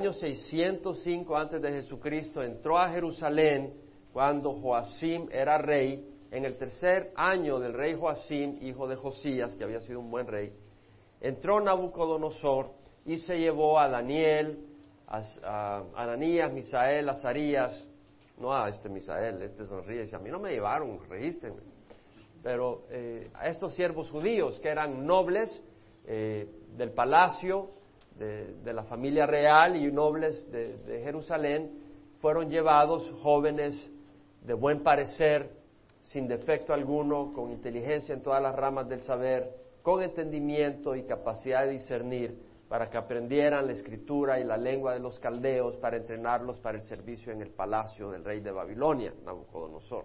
año 605 antes de Jesucristo entró a Jerusalén cuando Joacim era rey, en el tercer año del rey Joacim, hijo de Josías, que había sido un buen rey, entró Nabucodonosor y se llevó a Daniel, a, Ananías, Misael, Azarías, no a este Misael, este sonríe y dice, a mí no me llevaron, regístrenme, pero eh, a estos siervos judíos que eran nobles eh, del palacio, de, la familia real y nobles de, Jerusalén, fueron llevados jóvenes de buen parecer, sin defecto alguno, con inteligencia en todas las ramas del saber, con entendimiento y capacidad de discernir, para que aprendieran la escritura y la lengua de los caldeos, para entrenarlos para el servicio en el palacio del rey de Babilonia, Nabucodonosor.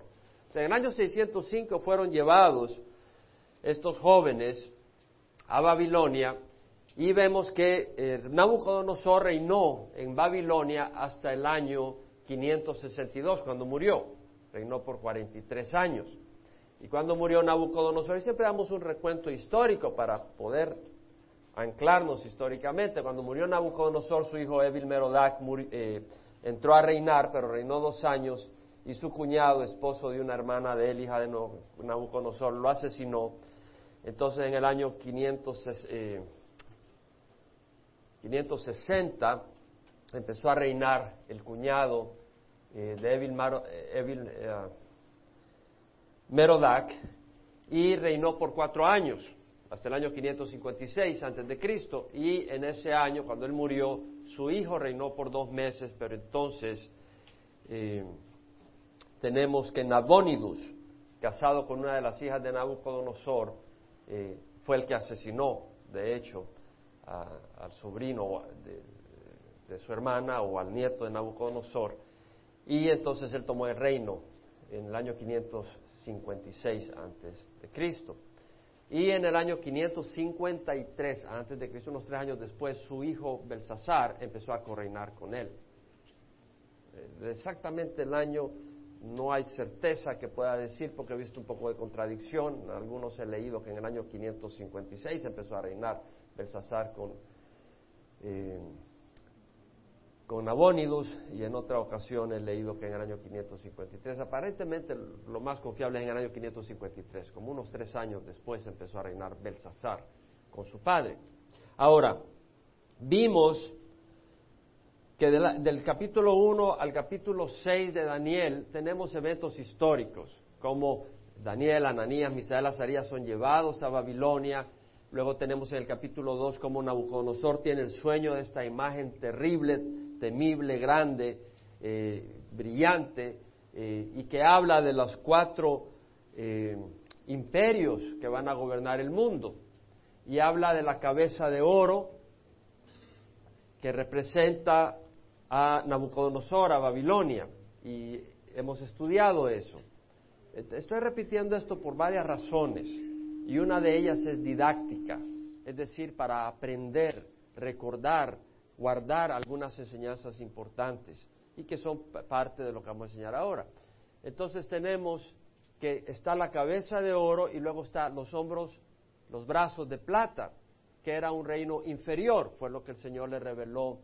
en el año 605 fueron llevados estos jóvenes a Babilonia y vemos que eh, Nabucodonosor reinó en Babilonia hasta el año 562, cuando murió. Reinó por 43 años. Y cuando murió Nabucodonosor, y siempre damos un recuento histórico para poder anclarnos históricamente. Cuando murió Nabucodonosor, su hijo Evil Merodach eh, entró a reinar, pero reinó dos años, y su cuñado, esposo de una hermana de él, hija de Nabucodonosor, lo asesinó. Entonces, en el año 500, 560 empezó a reinar el cuñado eh, de Evil, eh, eh, Merodac y reinó por cuatro años, hasta el año 556 antes de Cristo. Y en ese año, cuando él murió, su hijo reinó por dos meses, pero entonces tenemos que Nabonidus, casado con una de las hijas de Nabucodonosor, fue el que asesinó, de hecho, al sobrino de, su hermana o al nieto de Nabucodonosor, y entonces él tomó el reino en el año 556 antes de Cristo. Y en el año 553 antes de Cristo, unos tres años después, su hijo Belsasar empezó a correinar con él. Eh, exactamente el año no hay certeza que pueda decir porque he visto un poco de contradicción. Algunos he leído que en el año 556 empezó a reinar Belsasar con, eh, con Abónidos y en otra ocasión he leído que en el año 553. Aparentemente lo más confiable es en el año 553, como unos tres años después empezó a reinar Belsasar con su padre. Ahora, vimos que del capítulo 1 al capítulo 6 de Daniel tenemos eventos históricos, como Daniel, Ananías, Misael, Azarías son llevados a Babilonia, Luego tenemos en el capítulo 2 cómo Nabucodonosor tiene el sueño de esta imagen terrible, temible, grande, eh, brillante, eh, y que habla de los cuatro eh, imperios que van a gobernar el mundo. Y habla de la cabeza de oro que representa a Nabucodonosor, a Babilonia. Y hemos estudiado eso. Estoy repitiendo esto por varias razones y una de ellas es didáctica, es decir, para aprender, recordar, guardar algunas enseñanzas importantes y que son parte de lo que vamos a enseñar ahora. Entonces tenemos que está la cabeza de oro y luego están los hombros, los brazos de plata, que era un reino inferior, fue lo que el Señor le reveló.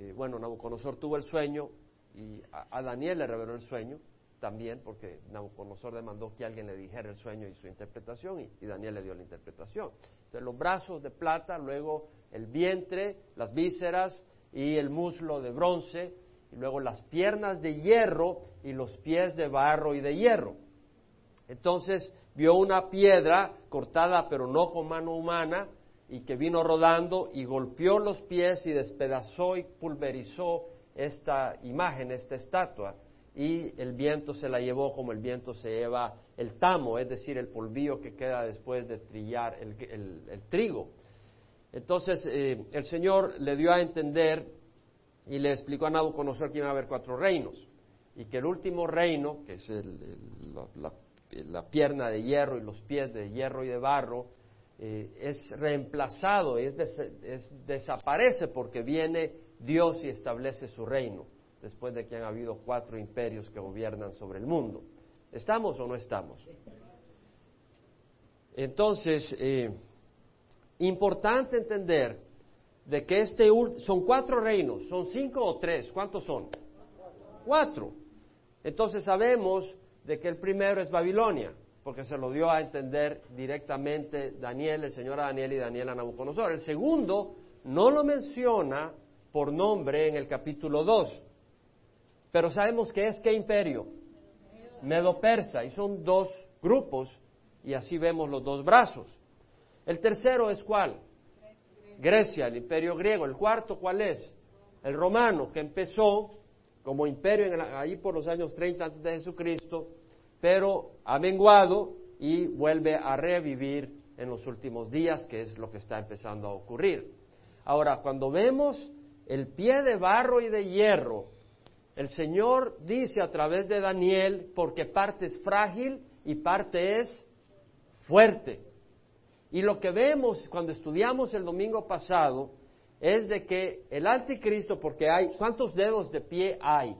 Eh, bueno, Nabucodonosor tuvo el sueño y a Daniel le reveló el sueño, también porque Nabucodonosor demandó que alguien le dijera el sueño y su interpretación y, Daniel le dio la interpretación. Entonces los brazos de plata, luego el vientre, las vísceras y el muslo de bronce y luego las piernas de hierro y los pies de barro y de hierro. Entonces vio una piedra cortada pero no con mano humana y que vino rodando y golpeó los pies y despedazó y pulverizó esta imagen, esta estatua y el viento se la llevó como el viento se lleva el tamo, es decir, el polvillo que queda después de trillar el, trigo. Entonces eh, el Señor le dio a entender y le explicó a Nabucodonosor que iba a haber cuatro reinos y que el último reino, que es la, pierna de hierro y los pies de hierro y de barro, eh, es reemplazado, es desaparece porque viene Dios y establece su reino después de que han habido cuatro imperios que gobiernan sobre el mundo. ¿Estamos o no estamos? Entonces, eh, importante entender de que este son cuatro reinos, son cinco o tres, ¿cuántos son? Cuatro. Entonces sabemos de que el primero es Babilonia, porque se lo dio a entender directamente Daniel, el señor Daniel y Daniel a Nabucodonosor. El segundo no lo menciona por nombre en el capítulo 2, pero sabemos que es qué imperio? Medo-Persa, y son dos grupos, y así vemos los dos brazos. El tercero es cuál? Grecia, el imperio griego. El cuarto, ¿cuál es? El romano, que empezó como imperio ahí por los años 30 antes de Jesucristo, pero ha menguado y vuelve a revivir en los últimos días, que es lo que está empezando a ocurrir. Ahora, cuando vemos el pie de barro y de hierro, el Señor dice a través de Daniel, porque parte es frágil y parte es fuerte. Y lo que vemos cuando estudiamos el domingo pasado es de que el anticristo, porque hay, ¿cuántos dedos de pie hay?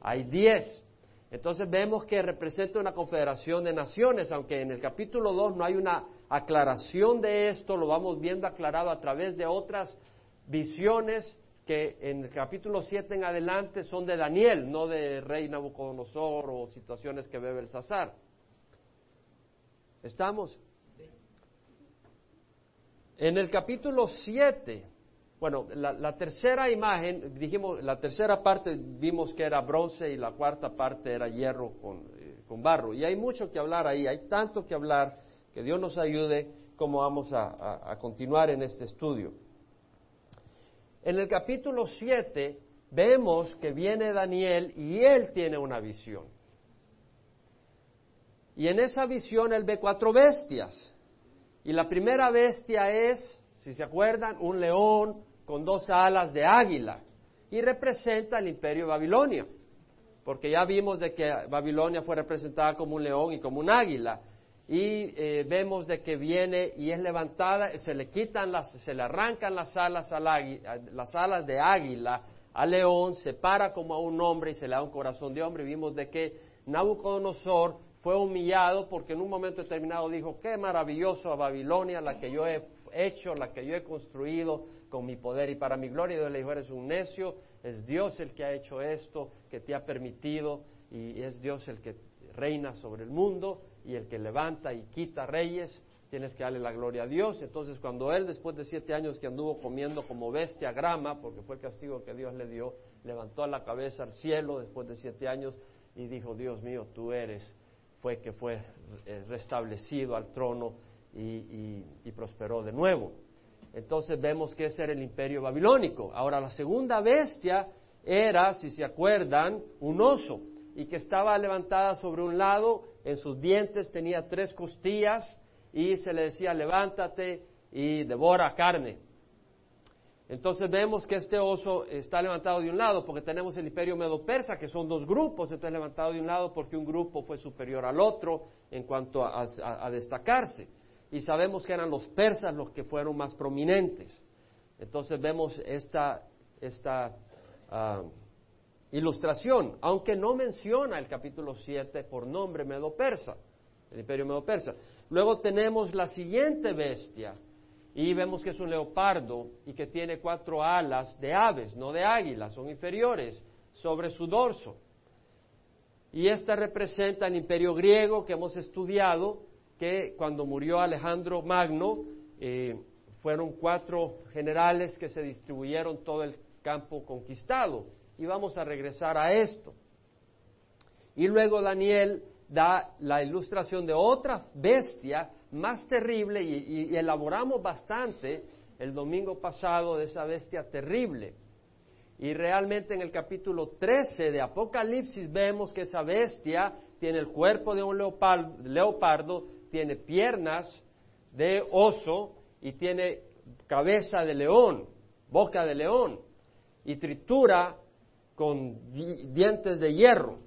Hay diez. Entonces vemos que representa una confederación de naciones, aunque en el capítulo 2 no hay una aclaración de esto, lo vamos viendo aclarado a través de otras visiones que en el capítulo 7 en adelante son de Daniel, no de rey Nabucodonosor o situaciones que ve Belsasar. ¿Estamos? En el capítulo 7, bueno, la, tercera imagen, dijimos, la tercera parte vimos que era bronce y la cuarta parte era hierro con, eh, barro. Y hay mucho que hablar ahí, hay tanto que hablar, que Dios nos ayude como vamos a, a continuar en este estudio. En el capítulo 7 vemos que viene Daniel y él tiene una visión. Y en esa visión él ve cuatro bestias. Y la primera bestia es, si se acuerdan, un león con dos alas de águila y representa el imperio de Babilonia, porque ya vimos de que Babilonia fue representada como un león y como un águila y eh, vemos de que viene y es levantada, se le quitan las, se le arrancan las alas al águila, las alas de águila al león, se para como a un hombre y se le da un corazón de hombre. Vimos de que Nabucodonosor fue humillado porque en un momento determinado dijo, qué maravilloso a Babilonia, la que yo he hecho, la que yo he construido con mi poder y para mi gloria. Y Dios le dijo, eres un necio, es Dios el que ha hecho esto, que te ha permitido, y es Dios el que reina sobre el mundo y el que levanta y quita reyes. Tienes que darle la gloria a Dios. Entonces, cuando él, después de siete años que anduvo comiendo como bestia grama, porque fue el castigo que Dios le dio, levantó la cabeza al cielo después de siete años y dijo, Dios mío, tú eres fue que fue eh, restablecido al trono y, prosperó de nuevo. Entonces vemos que ese era el imperio babilónico. Ahora la segunda bestia era, si se acuerdan, un oso y que estaba levantada sobre un lado, en sus dientes tenía tres costillas y se le decía levántate y devora carne. Entonces vemos que este oso está levantado de un lado porque tenemos el imperio medo-persa, que son dos grupos, entonces levantado de un lado porque un grupo fue superior al otro en cuanto a, destacarse. Y sabemos que eran los persas los que fueron más prominentes. Entonces vemos esta, esta ah, ilustración, aunque no menciona el capítulo 7 por nombre medo-persa, el imperio medo-persa. Luego tenemos la siguiente bestia, y vemos que es un leopardo y que tiene cuatro alas de aves, no de águilas, son inferiores, sobre su dorso. Y esta representa el imperio griego que hemos estudiado, que cuando murió Alejandro Magno, eh, fueron cuatro generales que se distribuyeron todo el campo conquistado. Y vamos a regresar a esto. Y luego Daniel da la ilustración de otra bestia más terrible y, elaboramos bastante el domingo pasado de esa bestia terrible. Y realmente en el capítulo 13 de Apocalipsis vemos que esa bestia tiene el cuerpo de un leopardo, tiene piernas de oso y tiene cabeza de león, boca de león y tritura con dientes de hierro.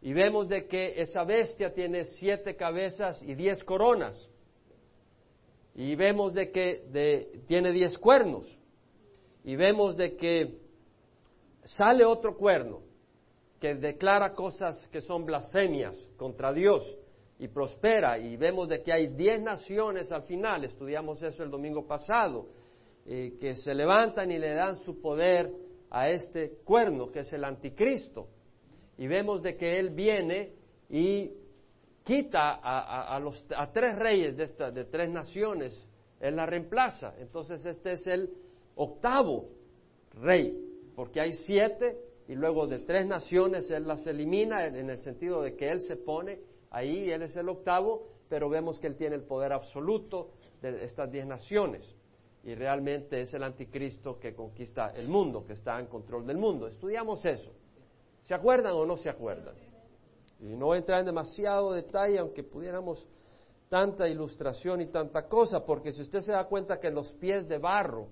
Y vemos de que esa bestia tiene siete cabezas y diez coronas. Y vemos de que tiene diez cuernos. Y vemos de que sale otro cuerno que declara cosas que son blasfemias contra Dios y prospera. Y vemos de que hay diez naciones al final. Estudiamos eso el domingo pasado. eh, que se levantan y le dan su poder a este cuerno, que es el anticristo. Y vemos de que él viene y quita a, los, a tres reyes de, esta, de tres naciones, él la reemplaza. Entonces este es el octavo rey, porque hay siete y luego de tres naciones él las elimina en el sentido de que él se pone ahí, él es el octavo, pero vemos que él tiene el poder absoluto de estas diez naciones y realmente es el anticristo que conquista el mundo, que está en control del mundo. Estudiamos eso. ¿Se acuerdan o no se acuerdan? Y no entrar en demasiado detalle, aunque pudiéramos tanta ilustración y tanta cosa, porque si usted se da cuenta que los pies de barro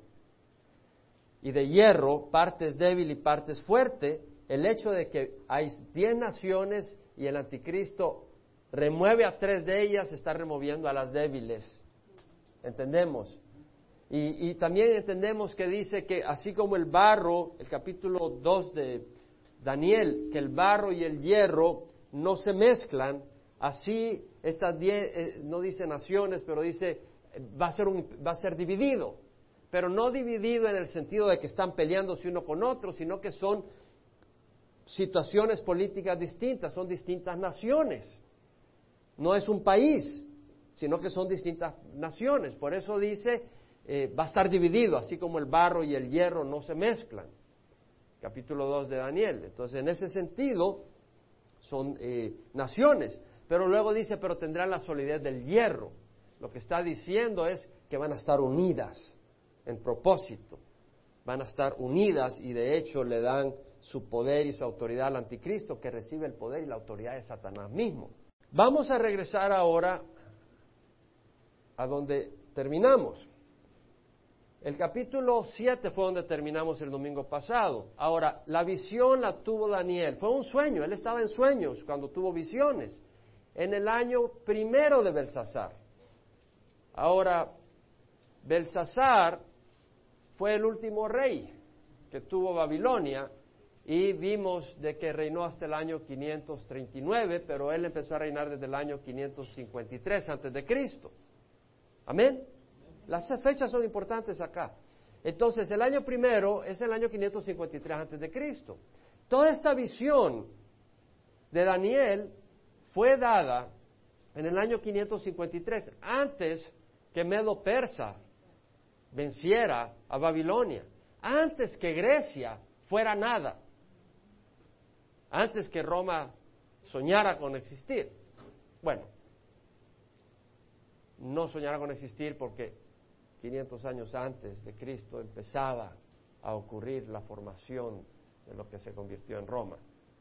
y de hierro, partes débil y partes fuerte, el hecho de que hay diez naciones y el anticristo remueve a tres de ellas, está removiendo a las débiles. ¿Entendemos? Y, también entendemos que dice que así como el barro, el capítulo 2 de Daniel, que el barro y el hierro no se mezclan, así estas diez, eh, no dice naciones, pero dice va a, ser va a ser dividido, pero no dividido en el sentido de que están peleándose uno con otro, sino que son situaciones políticas distintas, son distintas naciones. No es un país, sino que son distintas naciones. Por eso dice eh, va a estar dividido, así como el barro y el hierro no se mezclan. Capítulo 2 de Daniel. Entonces, en ese sentido, son eh, naciones. Pero luego dice, pero tendrán la solidez del hierro. Lo que está diciendo es que van a estar unidas en propósito. Van a estar unidas y de hecho le dan su poder y su autoridad al anticristo que recibe el poder y la autoridad de Satanás mismo. Vamos a regresar ahora a donde terminamos. El capítulo 7 fue donde terminamos el domingo pasado. Ahora, la visión la tuvo Daniel. Fue un sueño. Él estaba en sueños cuando tuvo visiones. En el año primero de Belsasar. Ahora, Belsasar fue el último rey que tuvo Babilonia y vimos de que reinó hasta el año 539, pero él empezó a reinar desde el año 553 antes de Cristo. Amén. Las fechas son importantes acá. Entonces, el año primero es el año 553 antes de Cristo. Toda esta visión de Daniel fue dada en el año 553, antes que Medo Persa venciera a Babilonia, antes que Grecia fuera nada, antes que Roma soñara con existir. Bueno, no soñara con existir porque 500 años antes de Cristo empezaba a ocurrir la formación de lo que se convirtió en Roma,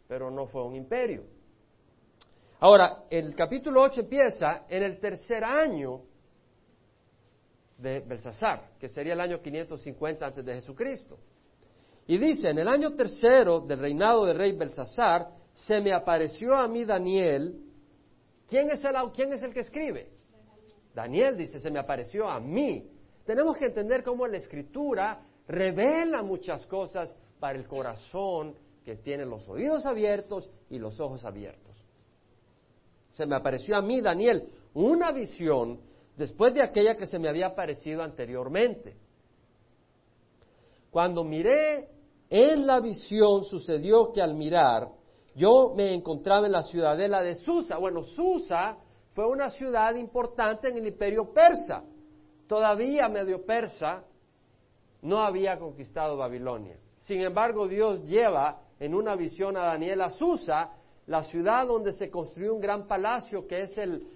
pero no fue un imperio. Ahora, el capítulo 8 empieza en el tercer año de Belsasar, que sería el año 550 antes de Jesucristo. Y dice, en el año tercero del reinado del rey Belsasar, se me apareció a mí Daniel. ¿Quién es el, quién es el que escribe? Daniel dice, se me apareció a mí. Tenemos que entender cómo la escritura revela muchas cosas para el corazón que tiene los oídos abiertos y los ojos abiertos. Se me apareció a mí, Daniel, una visión después de aquella que se me había aparecido anteriormente. Cuando miré en la visión sucedió que al mirar yo me encontraba en la ciudadela de Susa. Bueno, Susa fue una ciudad importante en el imperio persa. Todavía medio persa no había conquistado Babilonia. Sin embargo, Dios lleva en una visión a Daniel a Susa, la ciudad donde se construyó un gran palacio, que es el,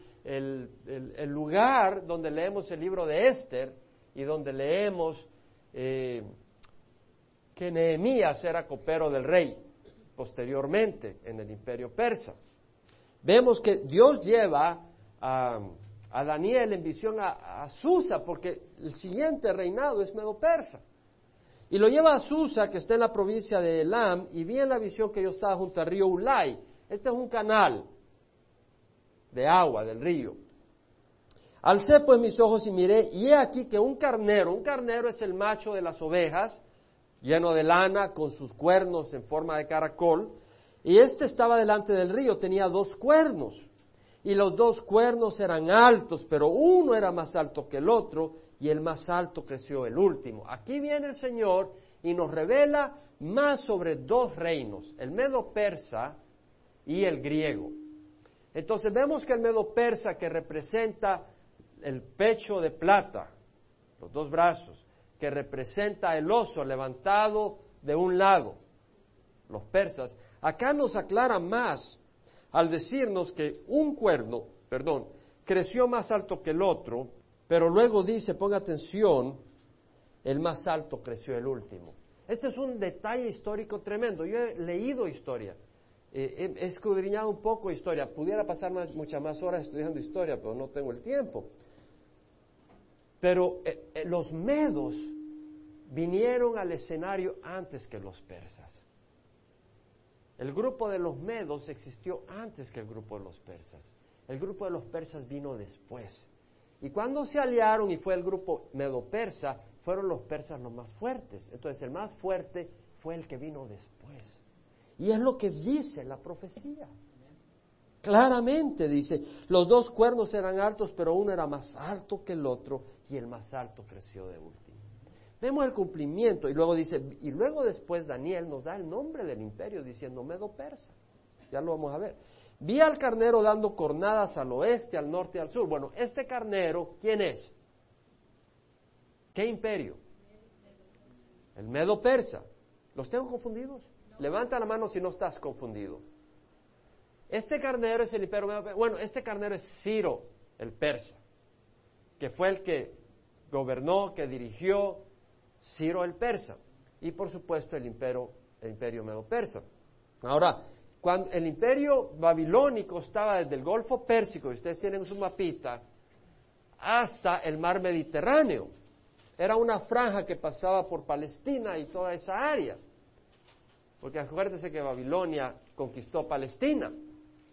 lugar donde leemos el libro de Esther y donde leemos eh, que Nehemías era copero del rey posteriormente en el imperio persa. Vemos que Dios lleva a, Daniel en visión a, Susa, porque el siguiente reinado es Medo Persa. Y lo lleva a Susa, que está en la provincia de Elam, y vi en la visión que yo estaba junto al río Ulay. Este es un canal de agua del río. Alcé pues mis ojos y miré, y he aquí que un carnero, un carnero es el macho de las ovejas, lleno de lana, con sus cuernos en forma de caracol, y este estaba delante del río, tenía dos cuernos y los dos cuernos eran altos, pero uno era más alto que el otro, y el más alto creció el último. Aquí viene el Señor y nos revela más sobre dos reinos, el medo persa y el griego. Entonces vemos que el medo persa que representa el pecho de plata, los dos brazos, que representa el oso levantado de un lado, los persas, acá nos aclara más al decirnos que un cuerno, perdón, creció más alto que el otro, pero luego dice, ponga atención, el más alto creció el último. Este es un detalle histórico tremendo. Yo he leído historia, eh, he escudriñado un poco historia. Pudiera pasar muchas más horas estudiando historia, pero no tengo el tiempo. Pero eh, eh, los medos vinieron al escenario antes que los persas. El grupo de los medos existió antes que el grupo de los persas. El grupo de los persas vino después. Y cuando se aliaron y fue el grupo medo-persa, fueron los persas los más fuertes. Entonces el más fuerte fue el que vino después. Y es lo que dice la profecía. Claramente dice, los dos cuernos eran altos, pero uno era más alto que el otro y el más alto creció de último. Vemos el cumplimiento y luego dice, y luego después Daniel nos da el nombre del imperio diciendo Medo Persa. Ya lo vamos a ver. Vi al carnero dando cornadas al oeste, al norte y al sur. Bueno, este carnero, ¿quién es? ¿Qué imperio? El Medo Persa. ¿Los tengo confundidos? Levanta la mano si no estás confundido. Este carnero es el imperio Medo Persa. Bueno, este carnero es Ciro, el persa, que fue el que gobernó, que dirigió, Ciro el persa y por supuesto el imperio, el imperio medo-persa. Ahora, cuando el imperio babilónico estaba desde el Golfo Pérsico, y ustedes tienen su mapita, hasta el mar Mediterráneo. Era una franja que pasaba por Palestina y toda esa área. Porque acuérdense que Babilonia conquistó Palestina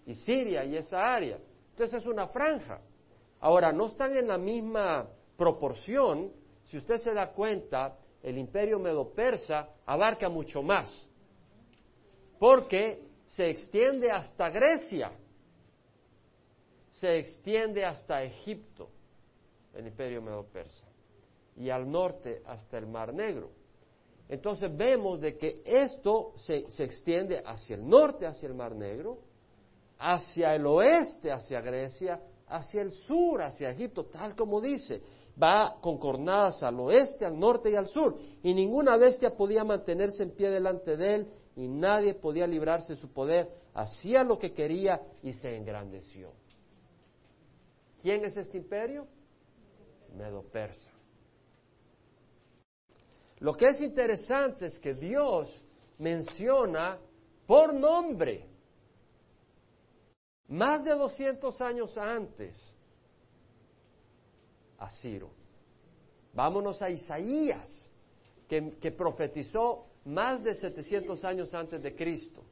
y Siria y esa área. Entonces es una franja. Ahora, no están en la misma proporción si usted se da cuenta, el imperio medo-persa abarca mucho más, porque se extiende hasta Grecia, se extiende hasta Egipto, el imperio medo-persa, y al norte hasta el Mar Negro. Entonces vemos de que esto se, se, extiende hacia el norte, hacia el Mar Negro, hacia el oeste, hacia Grecia, hacia el sur, hacia Egipto, tal como dice va con cornadas al oeste, al norte y al sur, y ninguna bestia podía mantenerse en pie delante de él, y nadie podía librarse de su poder, hacía lo que quería y se engrandeció. ¿Quién es este imperio? Medo Persa. Lo que es interesante es que Dios menciona por nombre, más de 200 años antes, a Ciro. Vámonos a Isaías, que, profetizó más de 700 años antes de Cristo.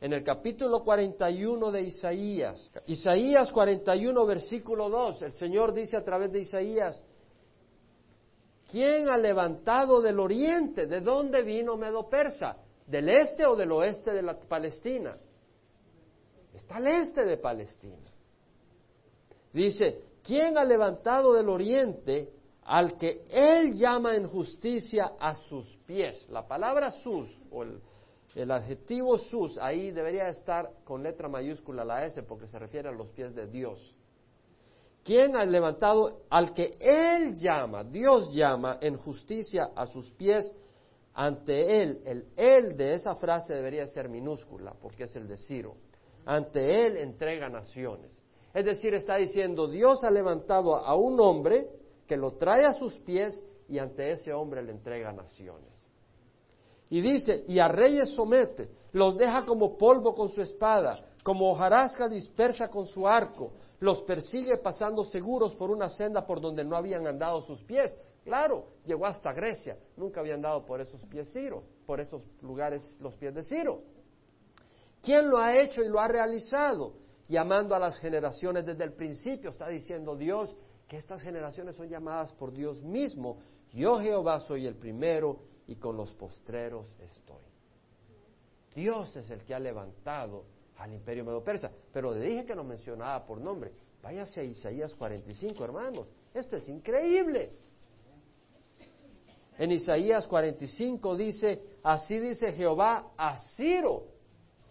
En el capítulo 41 de Isaías, Isaías 41, versículo 2, el Señor dice a través de Isaías, ¿quién ha levantado del oriente? ¿De dónde vino Medo Persa? ¿Del este o del oeste de la Palestina? Está al este de Palestina. Dice, ¿quién ha levantado del oriente al que él llama en justicia a sus pies? La palabra sus o el, adjetivo sus ahí debería estar con letra mayúscula la S porque se refiere a los pies de Dios. ¿Quién ha levantado al que él llama, Dios llama en justicia a sus pies ante él? El él de esa frase debería ser minúscula porque es el de Ciro. Ante él entrega naciones. Es decir, está diciendo, Dios ha levantado a un hombre que lo trae a sus pies y ante ese hombre le entrega naciones. Y dice, y a reyes somete, los deja como polvo con su espada, como hojarasca dispersa con su arco, los persigue pasando seguros por una senda por donde no habían andado sus pies. Claro, llegó hasta Grecia, nunca había andado por esos pies Ciro, por esos lugares los pies de Ciro. ¿Quién lo ha hecho y lo ha realizado? llamando a las generaciones desde el principio. Está diciendo Dios que estas generaciones son llamadas por Dios mismo. Yo Jehová soy el primero y con los postreros estoy. Dios es el que ha levantado al imperio medo-persa. Pero le dije que no mencionaba por nombre. Váyase a Isaías 45, hermanos. Esto es increíble. En Isaías 45 dice, así dice Jehová a Ciro.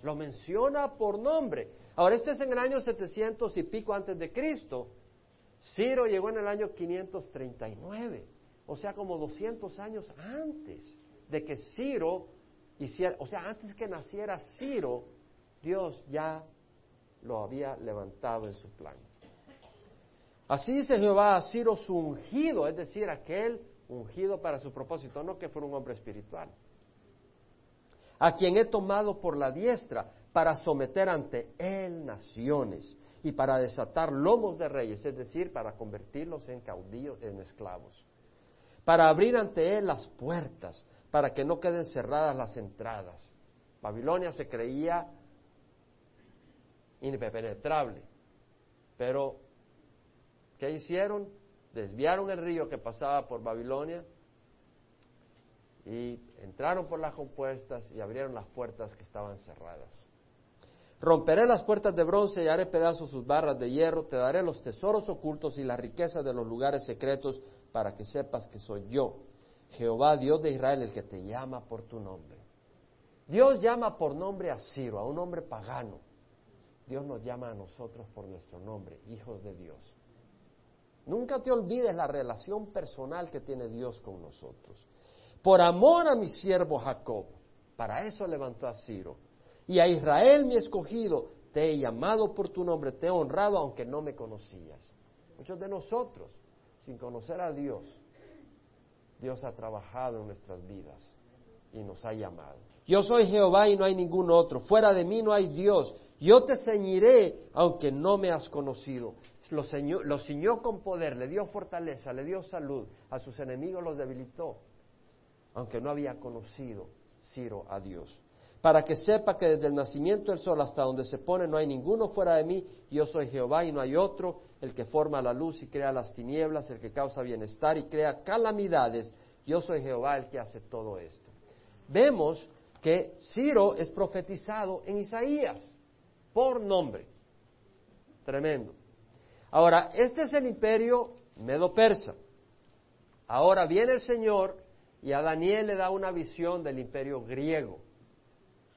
Lo menciona por nombre. Ahora, este es en el año 700 y pico antes de Cristo. Ciro llegó en el año 539, o sea, como 200 años antes de que Ciro hiciera, o sea, antes que naciera Ciro, Dios ya lo había levantado en su plan. Así dice Jehová a Ciro su ungido, es decir, aquel ungido para su propósito, no que fuera un hombre espiritual, a quien he tomado por la diestra para someter ante él naciones y para desatar lomos de reyes, es decir, para convertirlos en caudillos, en esclavos, para abrir ante él las puertas, para que no queden cerradas las entradas. Babilonia se creía impenetrable, pero ¿qué hicieron? Desviaron el río que pasaba por Babilonia y entraron por las compuestas y abrieron las puertas que estaban cerradas. Romperé las puertas de bronce y haré pedazos sus barras de hierro, te daré los tesoros ocultos y las riquezas de los lugares secretos para que sepas que soy yo, Jehová Dios de Israel, el que te llama por tu nombre. Dios llama por nombre a Ciro, a un hombre pagano. Dios nos llama a nosotros por nuestro nombre, hijos de Dios. Nunca te olvides la relación personal que tiene Dios con nosotros. Por amor a mi siervo Jacob, para eso levantó a Ciro y a Israel mi escogido, te he llamado por tu nombre, te he honrado aunque no me conocías. Muchos de nosotros, sin conocer a Dios, Dios ha trabajado en nuestras vidas y nos ha llamado. Yo soy Jehová y no hay ningún otro. Fuera de mí no hay Dios. Yo te ceñiré aunque no me has conocido. Lo, ciñó con poder, le dio fortaleza, le dio salud. A sus enemigos los debilitó, aunque no había conocido Ciro a Dios para que sepa que desde el nacimiento del sol hasta donde se pone no hay ninguno fuera de mí, yo soy Jehová y no hay otro, el que forma la luz y crea las tinieblas, el que causa bienestar y crea calamidades, yo soy Jehová el que hace todo esto. Vemos que Ciro es profetizado en Isaías por nombre. Tremendo. Ahora, este es el imperio medo-persa. Ahora viene el Señor y a Daniel le da una visión del imperio griego.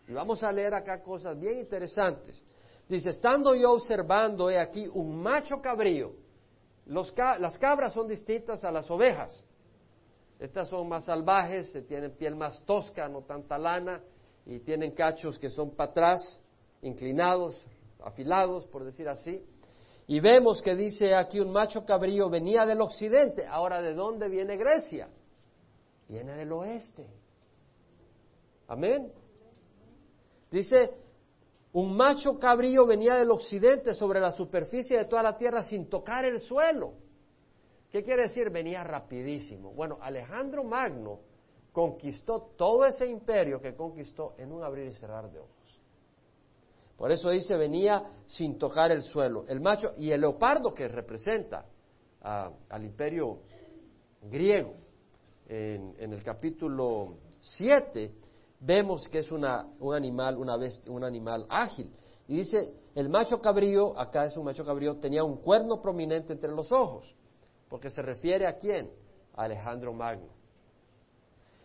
Y vamos a leer acá cosas bien interesantes. Dice, estando yo observando, he aquí un macho cabrío. las cabras son distintas a las ovejas. Estas son más salvajes, tienen piel más tosca, no tanta lana, y tienen cachos que son para atrás, inclinados, afilados, por decir así. Y vemos que dice aquí un macho cabrío venía del occidente. Ahora, ¿de dónde viene Grecia? Viene del oeste. Amén. Dice, un macho cabrío venía del occidente sobre la superficie de toda la tierra sin tocar el suelo. ¿Qué quiere decir? Venía rapidísimo. Bueno, Alejandro Magno conquistó todo ese imperio que conquistó en un abrir y cerrar de ojos. Por eso dice, venía sin tocar el suelo. El macho y el leopardo que representa al imperio griego en, el capítulo 7 vemos que es una, un animal, una un animal ágil. Y dice, el macho cabrío, acá es un macho cabrío, tenía un cuerno prominente entre los ojos, porque se refiere a quién? A Alejandro Magno.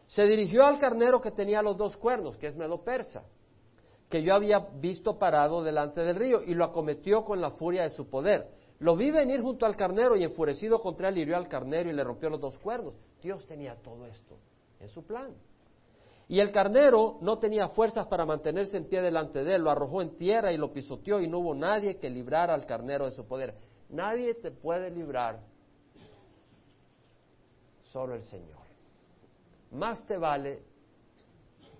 Se dirigió al carnero que tenía los dos cuernos, que es Medo Persa, que yo había visto parado delante del río, y lo acometió con la furia de su poder. Lo vi venir junto al carnero y enfurecido contra él hirió al carnero y le rompió los dos cuernos. Dios tenía todo esto en su plan. Y el carnero no tenía fuerzas para mantenerse en pie delante de él, lo arrojó en tierra y lo pisoteó y no hubo nadie que librara al carnero de su poder. Nadie te puede librar, solo el Señor. Más te vale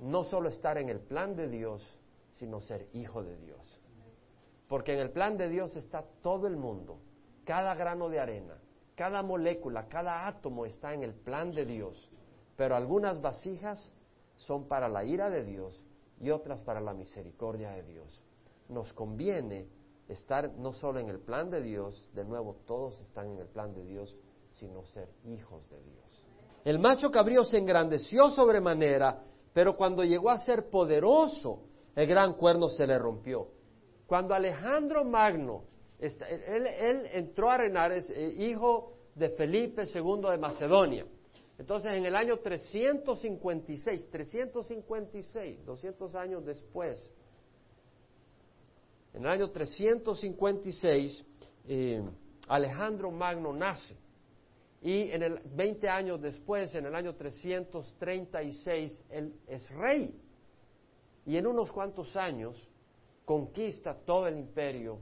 no solo estar en el plan de Dios, sino ser hijo de Dios. Porque en el plan de Dios está todo el mundo, cada grano de arena, cada molécula, cada átomo está en el plan de Dios. Pero algunas vasijas son para la ira de Dios y otras para la misericordia de Dios. Nos conviene estar no solo en el plan de Dios, de nuevo todos están en el plan de Dios, sino ser hijos de Dios. El macho cabrío se engrandeció sobremanera, pero cuando llegó a ser poderoso, el gran cuerno se le rompió. Cuando Alejandro Magno, él, entró a reinar, eh, hijo de Felipe II de Macedonia, Entonces, en el año 356, 356, 200 años después, en el año 356, eh, Alejandro Magno nace. Y en el 20 años después, en el año 336, él es rey. Y en unos cuantos años conquista todo el imperio.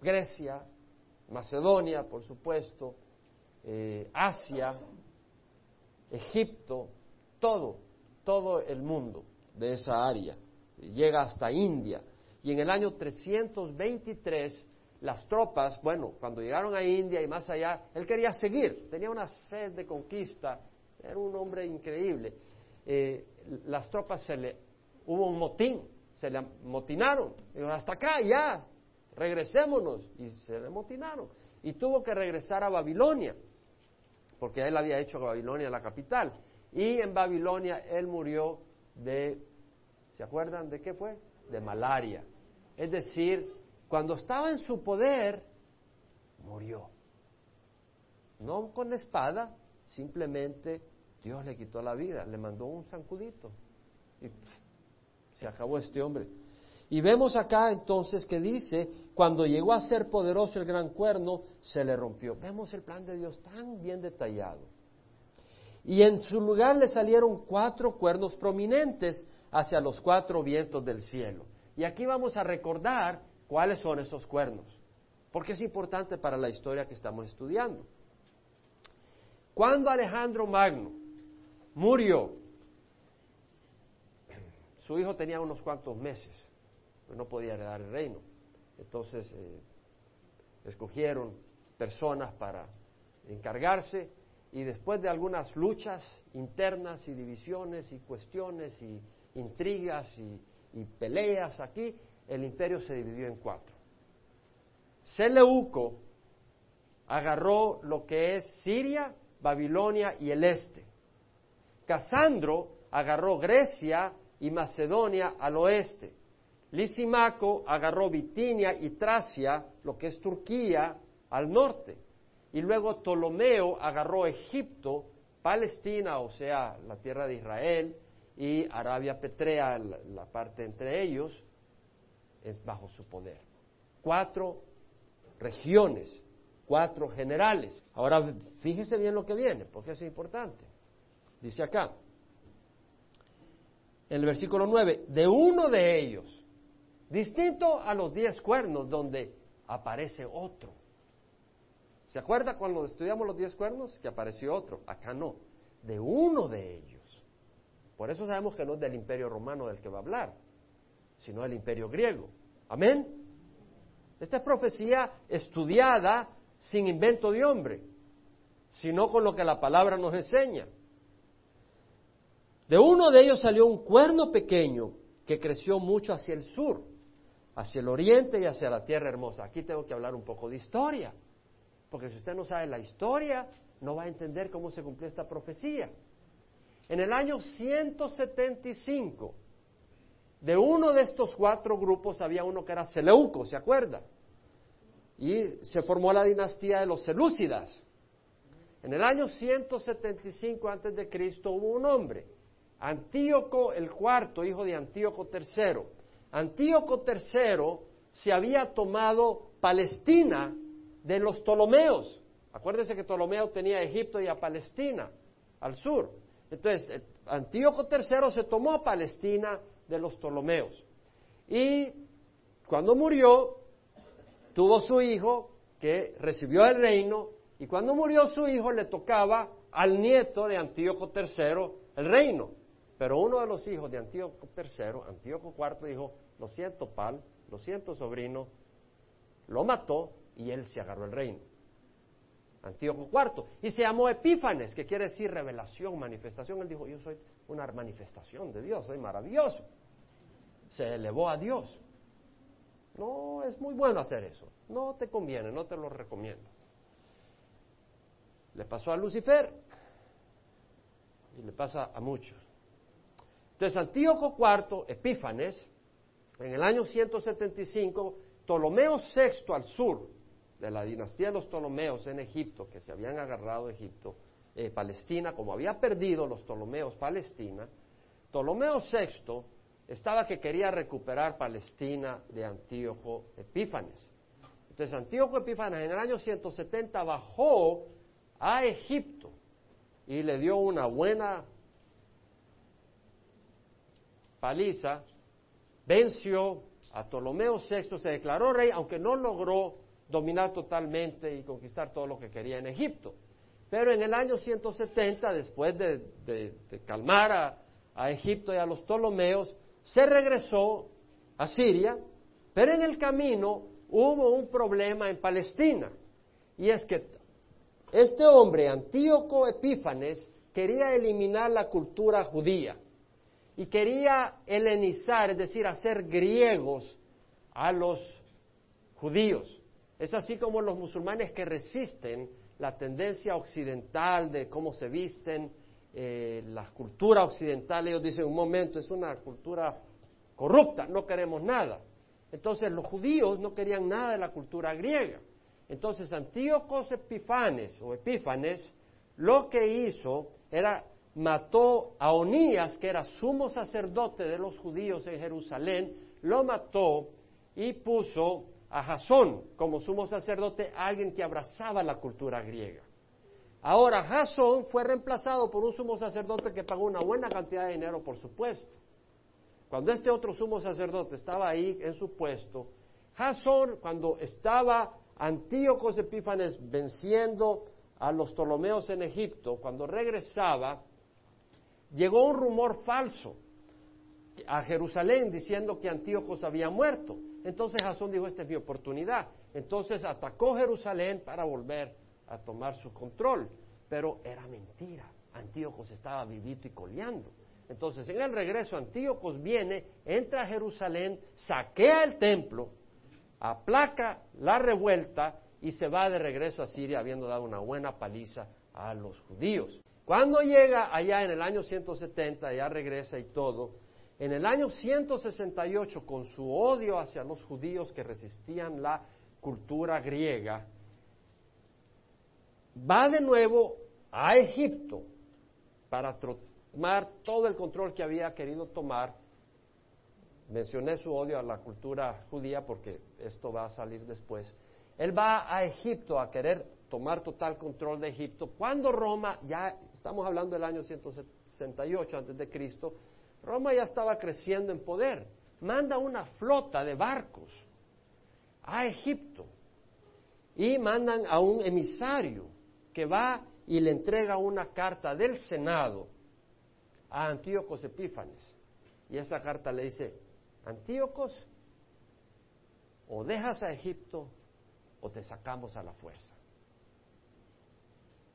Grecia, Macedonia, por supuesto, eh, Asia, Egipto, todo, todo el mundo de esa área. Llega hasta India. Y en el año 323 las tropas, bueno, cuando llegaron a India y más allá, él quería seguir, tenía una sed de conquista, era un hombre increíble. Eh, las tropas se le, hubo un motín, se le motinaron, hasta acá, ya, regresémonos, y se le motinaron. Y tuvo que regresar a Babilonia, porque él había hecho Babilonia la capital. Y en Babilonia él murió de, ¿se acuerdan de qué fue? De malaria. Es decir, cuando estaba en su poder, murió. No con espada, simplemente Dios le quitó la vida, le mandó un zancudito. Y se acabó este hombre. Y vemos acá entonces que dice, cuando llegó a ser poderoso el gran cuerno, se le rompió. Vemos el plan de Dios tan bien detallado. Y en su lugar le salieron cuatro cuernos prominentes hacia los cuatro vientos del cielo. Y aquí vamos a recordar ¿Cuáles son esos cuernos? Porque es importante para la historia que estamos estudiando. Cuando Alejandro Magno murió, su hijo tenía unos cuantos meses, pero no podía heredar el reino. Entonces eh, escogieron personas para encargarse y después de algunas luchas internas y divisiones y cuestiones y intrigas y peleas aquí, el imperio se dividió en cuatro. Seleuco agarró lo que es Siria, Babilonia y el este. Casandro agarró Grecia y Macedonia al oeste. Lisimaco agarró Bitinia y Tracia, lo que es Turquía, al norte. Y luego Ptolomeo agarró Egipto, Palestina, o sea, la tierra de Israel, y Arabia Petrea, la parte entre ellos, es bajo su poder. Cuatro regiones, cuatro generales. Ahora fíjese bien lo que viene, porque es importante. Dice acá, en el versículo 9, de uno de ellos, distinto a los diez cuernos donde aparece otro. ¿Se acuerda cuando estudiamos los diez cuernos que apareció otro? Acá no, de uno de ellos. Por eso sabemos que no es del imperio romano del que va a hablar sino el imperio griego. Amén. Esta es profecía estudiada sin invento de hombre, sino con lo que la palabra nos enseña. De uno de ellos salió un cuerno pequeño que creció mucho hacia el sur, hacia el oriente y hacia la tierra hermosa. Aquí tengo que hablar un poco de historia, porque si usted no sabe la historia, no va a entender cómo se cumplió esta profecía. En el año 175 de uno de estos cuatro grupos había uno que era Seleuco, ¿se acuerda? Y se formó la dinastía de los Selúcidas. En el año 175 antes de Cristo hubo un hombre, Antíoco el cuarto, hijo de Antíoco III. Antíoco III se había tomado Palestina de los Ptolomeos. Acuérdense que Ptolomeo tenía Egipto y a Palestina al sur. Entonces, eh, Antíoco III se tomó Palestina de los Ptolomeos. Y cuando murió, tuvo su hijo que recibió el reino, y cuando murió su hijo le tocaba al nieto de Antíoco III el reino. Pero uno de los hijos de Antíoco III, Antíoco IV, dijo, lo siento, Pal, lo siento, sobrino, lo mató y él se agarró el reino. Antíoco IV. Y se llamó Epífanes, que quiere decir revelación, manifestación. Él dijo, yo soy una manifestación de Dios, soy maravilloso se elevó a Dios. No es muy bueno hacer eso. No te conviene, no te lo recomiendo. Le pasó a Lucifer y le pasa a muchos. Entonces, Antíoco IV, Epífanes, en el año 175, Ptolomeo VI al sur de la dinastía de los Ptolomeos en Egipto, que se habían agarrado a Egipto, eh, Palestina, como había perdido los Ptolomeos Palestina, Ptolomeo VI estaba que quería recuperar Palestina de Antíoco Epífanes. Entonces Antíoco Epífanes en el año 170 bajó a Egipto y le dio una buena paliza, venció a Ptolomeo VI, se declaró rey, aunque no logró dominar totalmente y conquistar todo lo que quería en Egipto. Pero en el año 170, después de, calmar a, a Egipto y a los Ptolomeos, se regresó a Siria, pero en el camino hubo un problema en Palestina. Y es que este hombre, Antíoco Epífanes, quería eliminar la cultura judía y quería helenizar, es decir, hacer griegos a los judíos. Es así como los musulmanes que resisten la tendencia occidental de cómo se visten, eh, la cultura occidental, ellos dicen, un momento, es una cultura corrupta, no queremos nada. Entonces los judíos no querían nada de la cultura griega. Entonces Antíocos Epifanes o Epífanes lo que hizo era mató a Onías, que era sumo sacerdote de los judíos en Jerusalén, lo mató y puso a Jasón como sumo sacerdote, alguien que abrazaba la cultura griega. Ahora, Jasón fue reemplazado por un sumo sacerdote que pagó una buena cantidad de dinero por su puesto. Cuando este otro sumo sacerdote estaba ahí en su puesto, Jasón, cuando estaba Antíocos Epífanes venciendo a los Ptolomeos en Egipto, cuando regresaba, llegó un rumor falso a Jerusalén diciendo que Antíocos había muerto. Entonces Jasón dijo, esta es mi oportunidad. Entonces atacó Jerusalén para volver a tomar su control. Pero era mentira. Antíocos estaba vivito y coleando. Entonces en el regreso Antíocos viene, entra a Jerusalén, saquea el templo, aplaca la revuelta y se va de regreso a Siria habiendo dado una buena paliza a los judíos. Cuando llega allá en el año 170, ya regresa y todo, en el año 168, con su odio hacia los judíos que resistían la cultura griega, va de nuevo a Egipto para tomar todo el control que había querido tomar. Mencioné su odio a la cultura judía porque esto va a salir después. Él va a Egipto a querer tomar total control de Egipto. Cuando Roma ya Estamos hablando del año 168 antes de Cristo. Roma ya estaba creciendo en poder. Manda una flota de barcos a Egipto y mandan a un emisario que va y le entrega una carta del Senado a Antíocos Epífanes. Y esa carta le dice, Antíocos, o dejas a Egipto o te sacamos a la fuerza.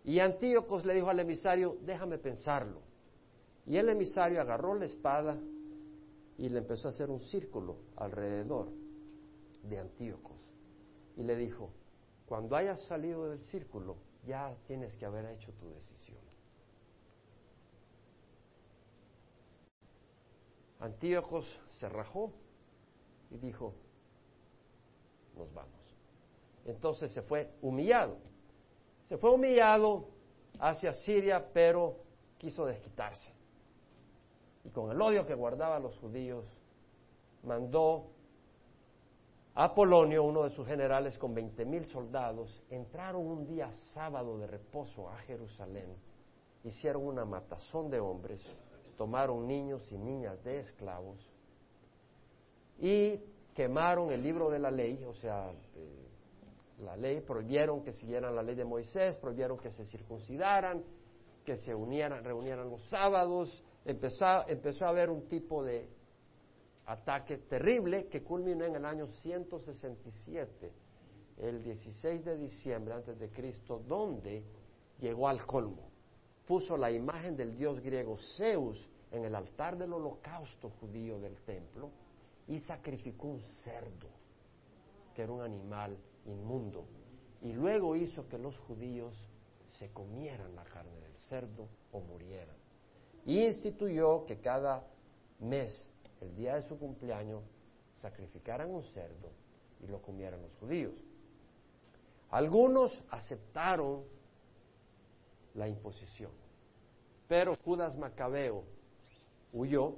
Y Antíocos le dijo al emisario, déjame pensarlo. Y el emisario agarró la espada y le empezó a hacer un círculo alrededor de Antíocos. Y le dijo, cuando hayas salido del círculo, ya tienes que haber hecho tu decisión. Antíocos se rajó y dijo, nos vamos. Entonces se fue humillado. Se fue humillado hacia Siria, pero quiso desquitarse. Y con el odio que guardaba a los judíos, mandó a Polonio, uno de sus generales, con veinte mil soldados, entraron un día sábado de reposo a Jerusalén, hicieron una matazón de hombres, tomaron niños y niñas de esclavos y quemaron el libro de la ley, o sea, la ley, prohibieron que siguieran la ley de Moisés, prohibieron que se circuncidaran, que se unieran, reunieran los sábados, empezó, empezó a haber un tipo de ataque terrible que culminó en el año 167, el 16 de diciembre antes de Cristo, donde llegó al colmo. Puso la imagen del dios griego Zeus en el altar del holocausto judío del templo y sacrificó un cerdo, que era un animal inmundo. Y luego hizo que los judíos se comieran la carne del cerdo o murieran. Y instituyó que cada mes, el día de su cumpleaños, sacrificaran un cerdo y lo comieran los judíos. Algunos aceptaron la imposición, pero Judas Macabeo huyó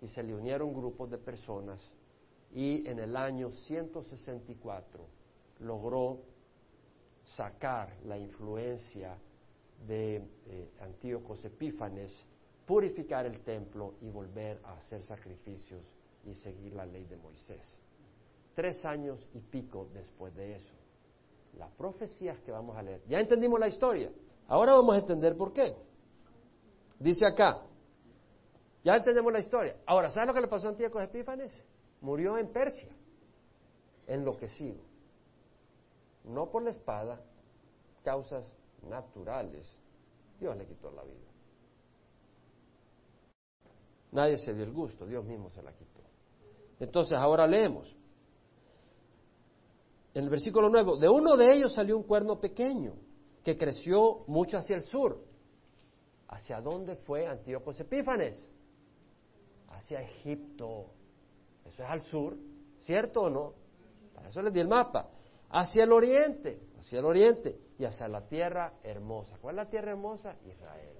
y se le unieron grupos de personas y en el año 164 logró sacar la influencia de eh, Antíocos Epífanes, purificar el templo y volver a hacer sacrificios y seguir la ley de Moisés. Tres años y pico después de eso. Las profecías que vamos a leer. Ya entendimos la historia. Ahora vamos a entender por qué. Dice acá, ya entendemos la historia. Ahora, ¿sabes lo que le pasó a Antíocos Epífanes? Murió en Persia, enloquecido. No por la espada, causas naturales. Dios le quitó la vida. Nadie se dio el gusto, Dios mismo se la quitó. Entonces, ahora leemos. En el versículo 9, de uno de ellos salió un cuerno pequeño que creció mucho hacia el sur. ¿Hacia dónde fue Antíoco Epífanes? Hacia Egipto. Eso es al sur, ¿cierto o no? Para eso les di el mapa. Hacia el oriente, hacia el oriente y hacia la tierra hermosa. ¿Cuál es la tierra hermosa? Israel.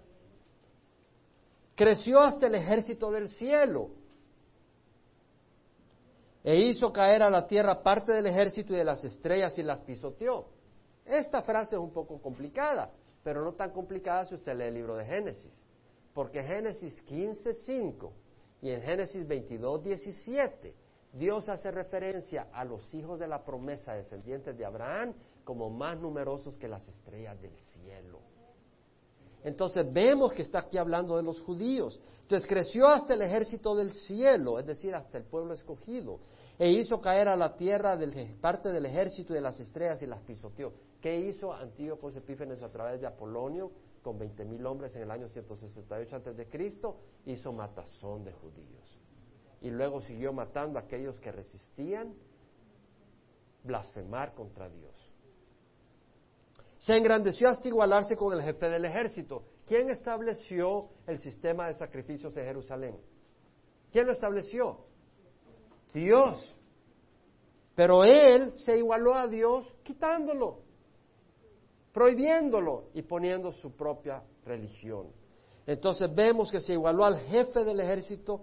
Creció hasta el ejército del cielo e hizo caer a la tierra parte del ejército y de las estrellas y las pisoteó. Esta frase es un poco complicada, pero no tan complicada si usted lee el libro de Génesis, porque Génesis 15.5 y en Génesis 22.17 Dios hace referencia a los hijos de la promesa descendientes de Abraham como más numerosos que las estrellas del cielo. Entonces vemos que está aquí hablando de los judíos. Entonces creció hasta el ejército del cielo, es decir, hasta el pueblo escogido, e hizo caer a la tierra parte del ejército y de las estrellas y las pisoteó. ¿Qué hizo Antíoco Epífanes a través de Apolonio con 20.000 hombres en el año 168 a.C.? Hizo matazón de judíos. Y luego siguió matando a aquellos que resistían blasfemar contra Dios. Se engrandeció hasta igualarse con el jefe del ejército. ¿Quién estableció el sistema de sacrificios en Jerusalén? ¿Quién lo estableció? Dios. Pero él se igualó a Dios quitándolo, prohibiéndolo y poniendo su propia religión. Entonces vemos que se igualó al jefe del ejército,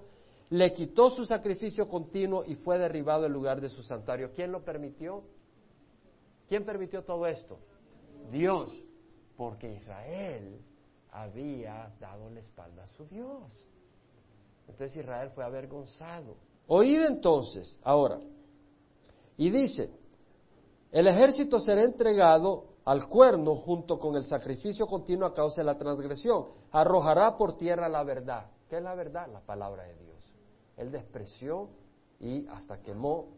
le quitó su sacrificio continuo y fue derribado en lugar de su santuario. ¿Quién lo permitió? ¿Quién permitió todo esto? Dios, porque Israel había dado la espalda a su Dios. Entonces Israel fue avergonzado. Oíd entonces, ahora, y dice, el ejército será entregado al cuerno junto con el sacrificio continuo a causa de la transgresión. Arrojará por tierra la verdad. ¿Qué es la verdad? La palabra de Dios. Él despreció y hasta quemó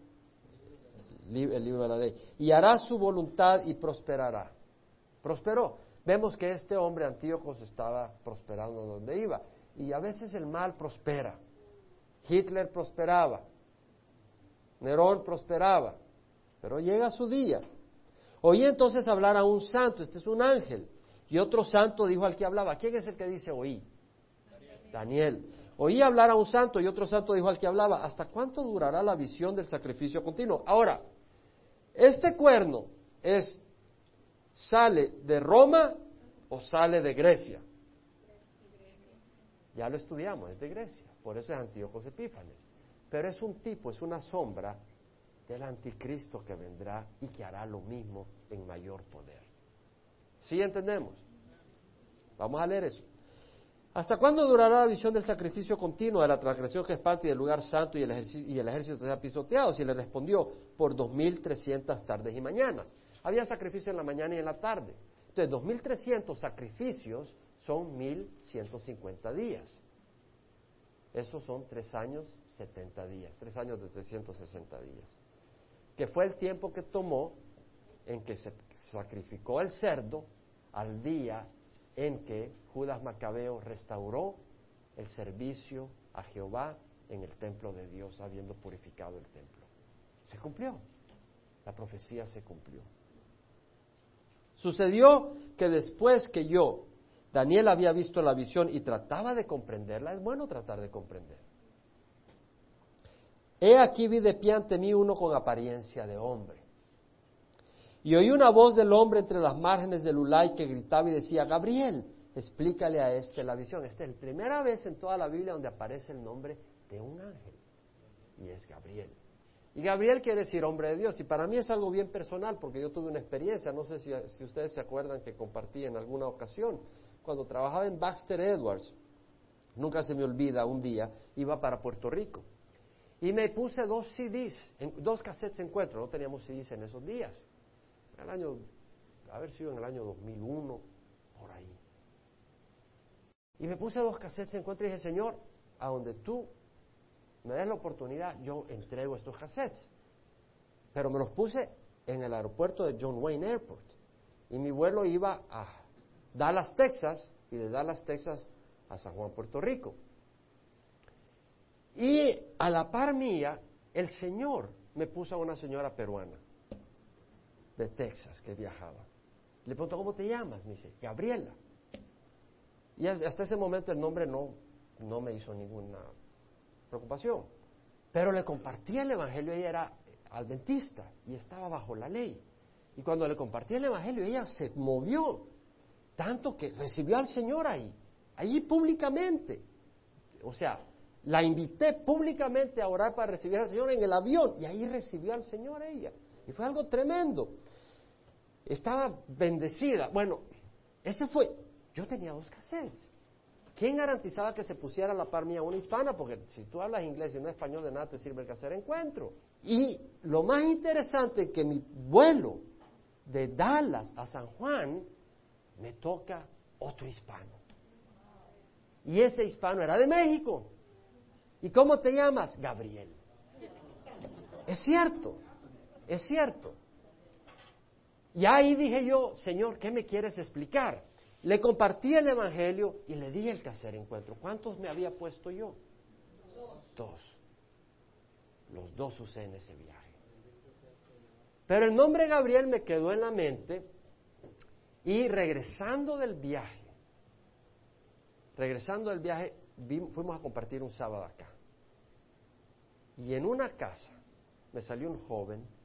el libro de la ley. Y hará su voluntad y prosperará prosperó. Vemos que este hombre Antíocos estaba prosperando donde iba. Y a veces el mal prospera. Hitler prosperaba. Nerón prosperaba. Pero llega su día. Oí entonces hablar a un santo, este es un ángel. Y otro santo dijo al que hablaba. ¿Quién es el que dice oí? Daniel. Daniel. Oí hablar a un santo y otro santo dijo al que hablaba, ¿hasta cuánto durará la visión del sacrificio continuo? Ahora, este cuerno es ¿Sale de Roma o sale de Grecia? Ya lo estudiamos, es de Grecia, por eso es Antíoco Epífanes. Pero es un tipo, es una sombra del anticristo que vendrá y que hará lo mismo en mayor poder. ¿Sí entendemos? Vamos a leer eso. ¿Hasta cuándo durará la visión del sacrificio continuo de la transgresión que es parte del lugar santo y el, ejército, y el pisoteado? Si le respondió, por 2.300 tardes y mañanas. Había sacrificio en la mañana y en la tarde. Entonces, 2.300 sacrificios son 1.150 días. Esos son tres años, 70 días, tres años de 360 días. Que fue el tiempo que tomó en que se sacrificó el cerdo al día en que Judas Macabeo restauró el servicio a Jehová en el templo de Dios, habiendo purificado el templo. Se cumplió. La profecía se cumplió. Sucedió que después que yo, Daniel había visto la visión y trataba de comprenderla, es bueno tratar de comprender. He aquí vi de pie ante mí uno con apariencia de hombre. Y oí una voz del hombre entre las márgenes del Ulay que gritaba y decía, Gabriel, explícale a este la visión. Esta es la primera vez en toda la Biblia donde aparece el nombre de un ángel. Y es Gabriel. Y Gabriel quiere decir hombre de Dios. Y para mí es algo bien personal porque yo tuve una experiencia, no sé si, si ustedes se acuerdan que compartí en alguna ocasión, cuando trabajaba en Baxter Edwards. Nunca se me olvida, un día iba para Puerto Rico. Y me puse dos CDs, dos cassettes encuentro, no teníamos CDs en esos días. El año, a ver si en el año 2001, por ahí. Y me puse dos cassettes encuentro y dije, Señor, a donde tú me des la oportunidad, yo entrego estos cassettes. Pero me los puse en el aeropuerto de John Wayne Airport. Y mi vuelo iba a Dallas, Texas, y de Dallas, Texas a San Juan, Puerto Rico. Y a la par mía, el Señor me puso a una señora peruana de Texas que viajaba. Le pregunto, ¿cómo te llamas? Me dice, Gabriela. Y hasta ese momento el nombre no, no me hizo ninguna preocupación. Pero le compartí el Evangelio, ella era adventista y estaba bajo la ley. Y cuando le compartí el Evangelio, ella se movió, tanto que recibió al Señor ahí, allí públicamente. O sea, la invité públicamente a orar para recibir al Señor en el avión y ahí recibió al Señor ella. Y fue algo tremendo. Estaba bendecida. Bueno, ese fue. Yo tenía dos cassettes. ¿Quién garantizaba que se pusiera a la par mía una hispana? Porque si tú hablas inglés y no español, de nada te sirve que hacer encuentro. Y lo más interesante es que mi vuelo de Dallas a San Juan me toca otro hispano. Y ese hispano era de México. ¿Y cómo te llamas? Gabriel. Es cierto, es cierto. Y ahí dije yo, Señor, ¿qué me quieres explicar? Le compartí el Evangelio y le di el hacer encuentro. ¿Cuántos me había puesto yo? Dos. Los dos usé en ese viaje. Pero el nombre Gabriel me quedó en la mente y regresando del viaje, regresando del viaje, fuimos a compartir un sábado acá. Y en una casa me salió un joven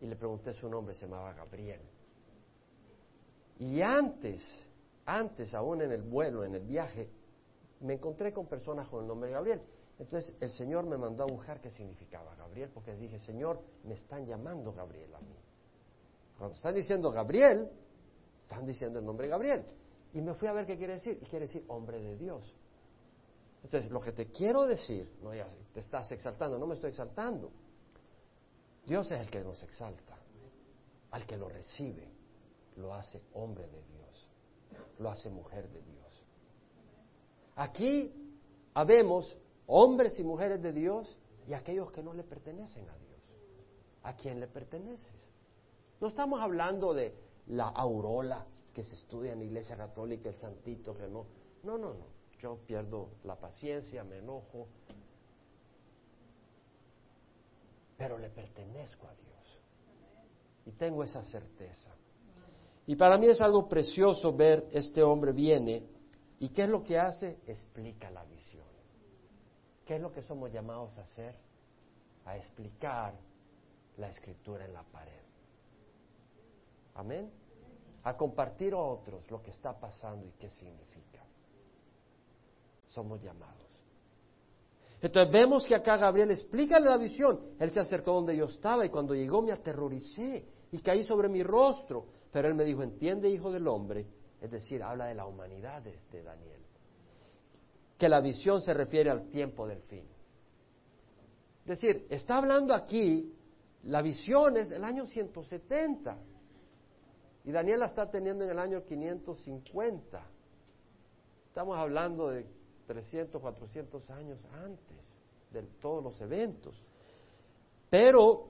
y le pregunté su nombre, se llamaba Gabriel. Y antes, antes aún en el vuelo, en el viaje, me encontré con personas con el nombre de Gabriel. Entonces el Señor me mandó a buscar qué significaba Gabriel, porque dije, Señor, me están llamando Gabriel a mí. Cuando están diciendo Gabriel, están diciendo el nombre de Gabriel. Y me fui a ver qué quiere decir. Y quiere decir hombre de Dios. Entonces, lo que te quiero decir, no ya te estás exaltando, no me estoy exaltando. Dios es el que nos exalta. Al que lo recibe, lo hace hombre de Dios, lo hace mujer de Dios. Aquí habemos hombres y mujeres de Dios y aquellos que no le pertenecen a Dios. ¿A quién le perteneces? No estamos hablando de la aurola que se estudia en la Iglesia Católica, el santito que no. No, no, no yo pierdo la paciencia, me enojo, pero le pertenezco a Dios. Y tengo esa certeza. Y para mí es algo precioso ver este hombre viene y qué es lo que hace, explica la visión. ¿Qué es lo que somos llamados a hacer? A explicar la escritura en la pared. Amén. A compartir a otros lo que está pasando y qué significa somos llamados. Entonces vemos que acá Gabriel explica la visión. Él se acercó donde yo estaba y cuando llegó me aterroricé y caí sobre mi rostro. Pero él me dijo, entiende hijo del hombre, es decir, habla de la humanidad de Daniel, que la visión se refiere al tiempo del fin. Es decir, está hablando aquí, la visión es el año 170 y Daniel la está teniendo en el año 550. Estamos hablando de 300, 400 años antes de todos los eventos. Pero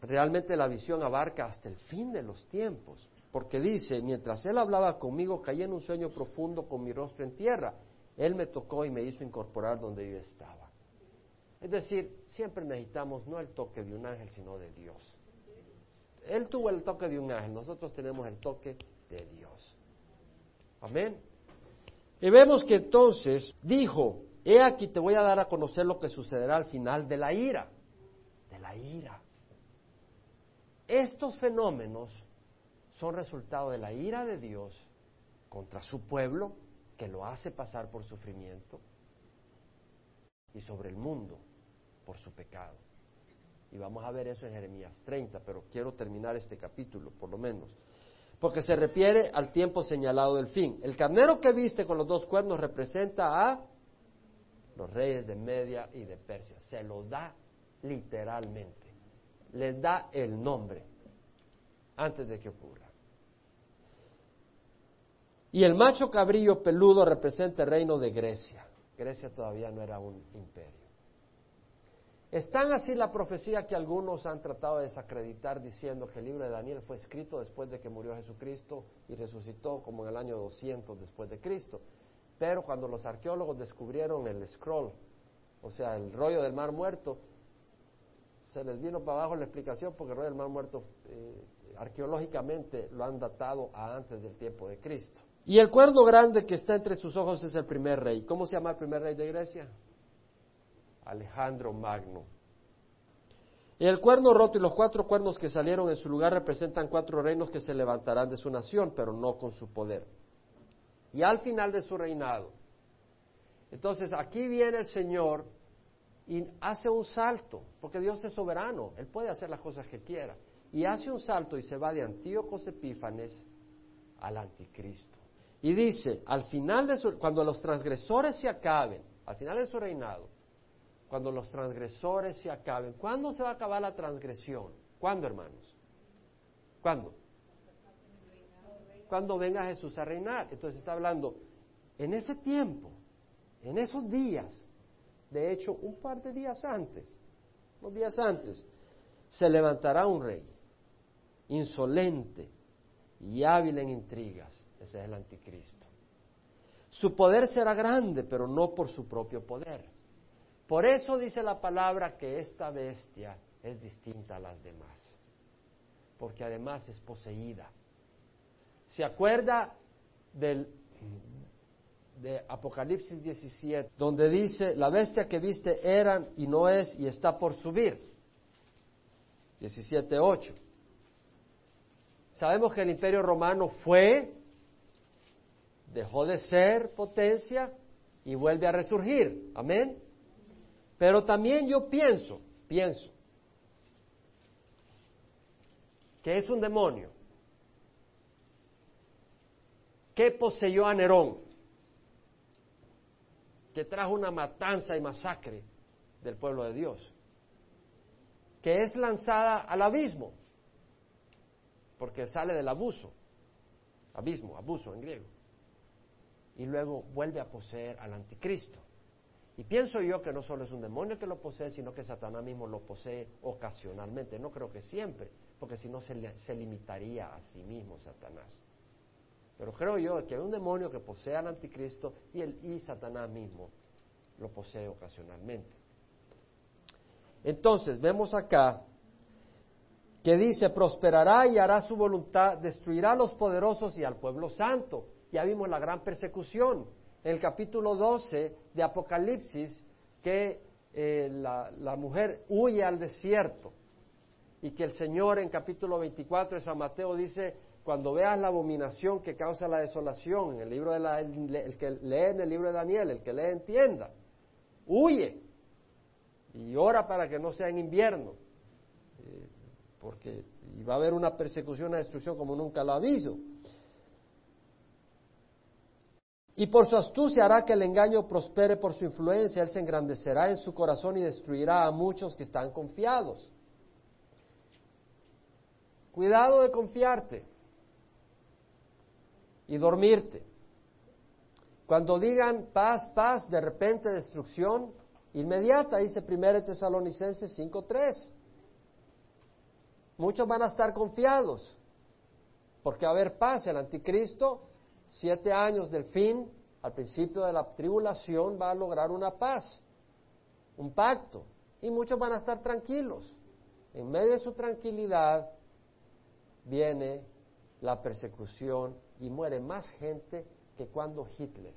realmente la visión abarca hasta el fin de los tiempos, porque dice, mientras él hablaba conmigo, caí en un sueño profundo con mi rostro en tierra. Él me tocó y me hizo incorporar donde yo estaba. Es decir, siempre necesitamos no el toque de un ángel, sino de Dios. Él tuvo el toque de un ángel, nosotros tenemos el toque de Dios. Amén. Y vemos que entonces dijo, he aquí te voy a dar a conocer lo que sucederá al final de la ira, de la ira. Estos fenómenos son resultado de la ira de Dios contra su pueblo, que lo hace pasar por sufrimiento, y sobre el mundo por su pecado. Y vamos a ver eso en Jeremías 30, pero quiero terminar este capítulo, por lo menos. Porque se refiere al tiempo señalado del fin. El carnero que viste con los dos cuernos representa a los reyes de Media y de Persia. Se lo da literalmente. Les da el nombre antes de que ocurra. Y el macho cabrillo peludo representa el reino de Grecia. Grecia todavía no era un imperio. Es tan así la profecía que algunos han tratado de desacreditar diciendo que el libro de Daniel fue escrito después de que murió Jesucristo y resucitó como en el año 200 después de Cristo. Pero cuando los arqueólogos descubrieron el scroll, o sea, el rollo del mar muerto, se les vino para abajo la explicación porque el rollo del mar muerto eh, arqueológicamente lo han datado a antes del tiempo de Cristo. Y el cuerno grande que está entre sus ojos es el primer rey. ¿Cómo se llama el primer rey de Grecia? Alejandro Magno. El cuerno roto y los cuatro cuernos que salieron en su lugar representan cuatro reinos que se levantarán de su nación, pero no con su poder. Y al final de su reinado. Entonces aquí viene el Señor y hace un salto, porque Dios es soberano, Él puede hacer las cosas que quiera. Y hace un salto y se va de Antíocos Epífanes al anticristo. Y dice, al final de su, cuando los transgresores se acaben, al final de su reinado, cuando los transgresores se acaben. ¿Cuándo se va a acabar la transgresión? ¿Cuándo, hermanos? ¿Cuándo? Cuando venga Jesús a reinar. Entonces está hablando, en ese tiempo, en esos días, de hecho, un par de días antes, unos días antes, se levantará un rey insolente y hábil en intrigas. Ese es el anticristo. Su poder será grande, pero no por su propio poder por eso dice la palabra que esta bestia es distinta a las demás, porque además es poseída. ¿Se acuerda del de Apocalipsis 17, donde dice, la bestia que viste eran y no es y está por subir? 17.8. Sabemos que el imperio romano fue, dejó de ser potencia y vuelve a resurgir. Amén. Pero también yo pienso, pienso, que es un demonio que poseyó a Nerón, que trajo una matanza y masacre del pueblo de Dios, que es lanzada al abismo, porque sale del abuso, abismo, abuso en griego, y luego vuelve a poseer al anticristo. Y pienso yo que no solo es un demonio que lo posee, sino que Satanás mismo lo posee ocasionalmente. No creo que siempre, porque si no se, limitaría a sí mismo Satanás. Pero creo yo que hay un demonio que posee al anticristo y, el, y Satanás mismo lo posee ocasionalmente. Entonces, vemos acá que dice, prosperará y hará su voluntad, destruirá a los poderosos y al pueblo santo. Ya vimos la gran persecución en el capítulo 12 de Apocalipsis que eh, la, la, mujer huye al desierto y que el Señor en capítulo 24 de San Mateo dice, cuando veas la abominación que causa la desolación, en el, libro de la, el, que lee en el libro de Daniel, el que lee entienda, huye y ora para que no sea en invierno, eh, porque va a haber una persecución, una destrucción como nunca lo ha habido. Y por su astucia hará que el engaño prospere por su influencia, él se engrandecerá en su corazón y destruirá a muchos que están confiados. Cuidado de confiarte y dormirte. Cuando digan paz, paz, de repente destrucción inmediata, dice 1 Tesalonicenses 5.3. Muchos van a estar confiados, porque va a haber paz. El anticristo siete años del fin, al principio de la tribulación, va a lograr una paz, un pacto, y muchos van a estar tranquilos. En medio de su tranquilidad viene la persecución y muere más gente que cuando Hitler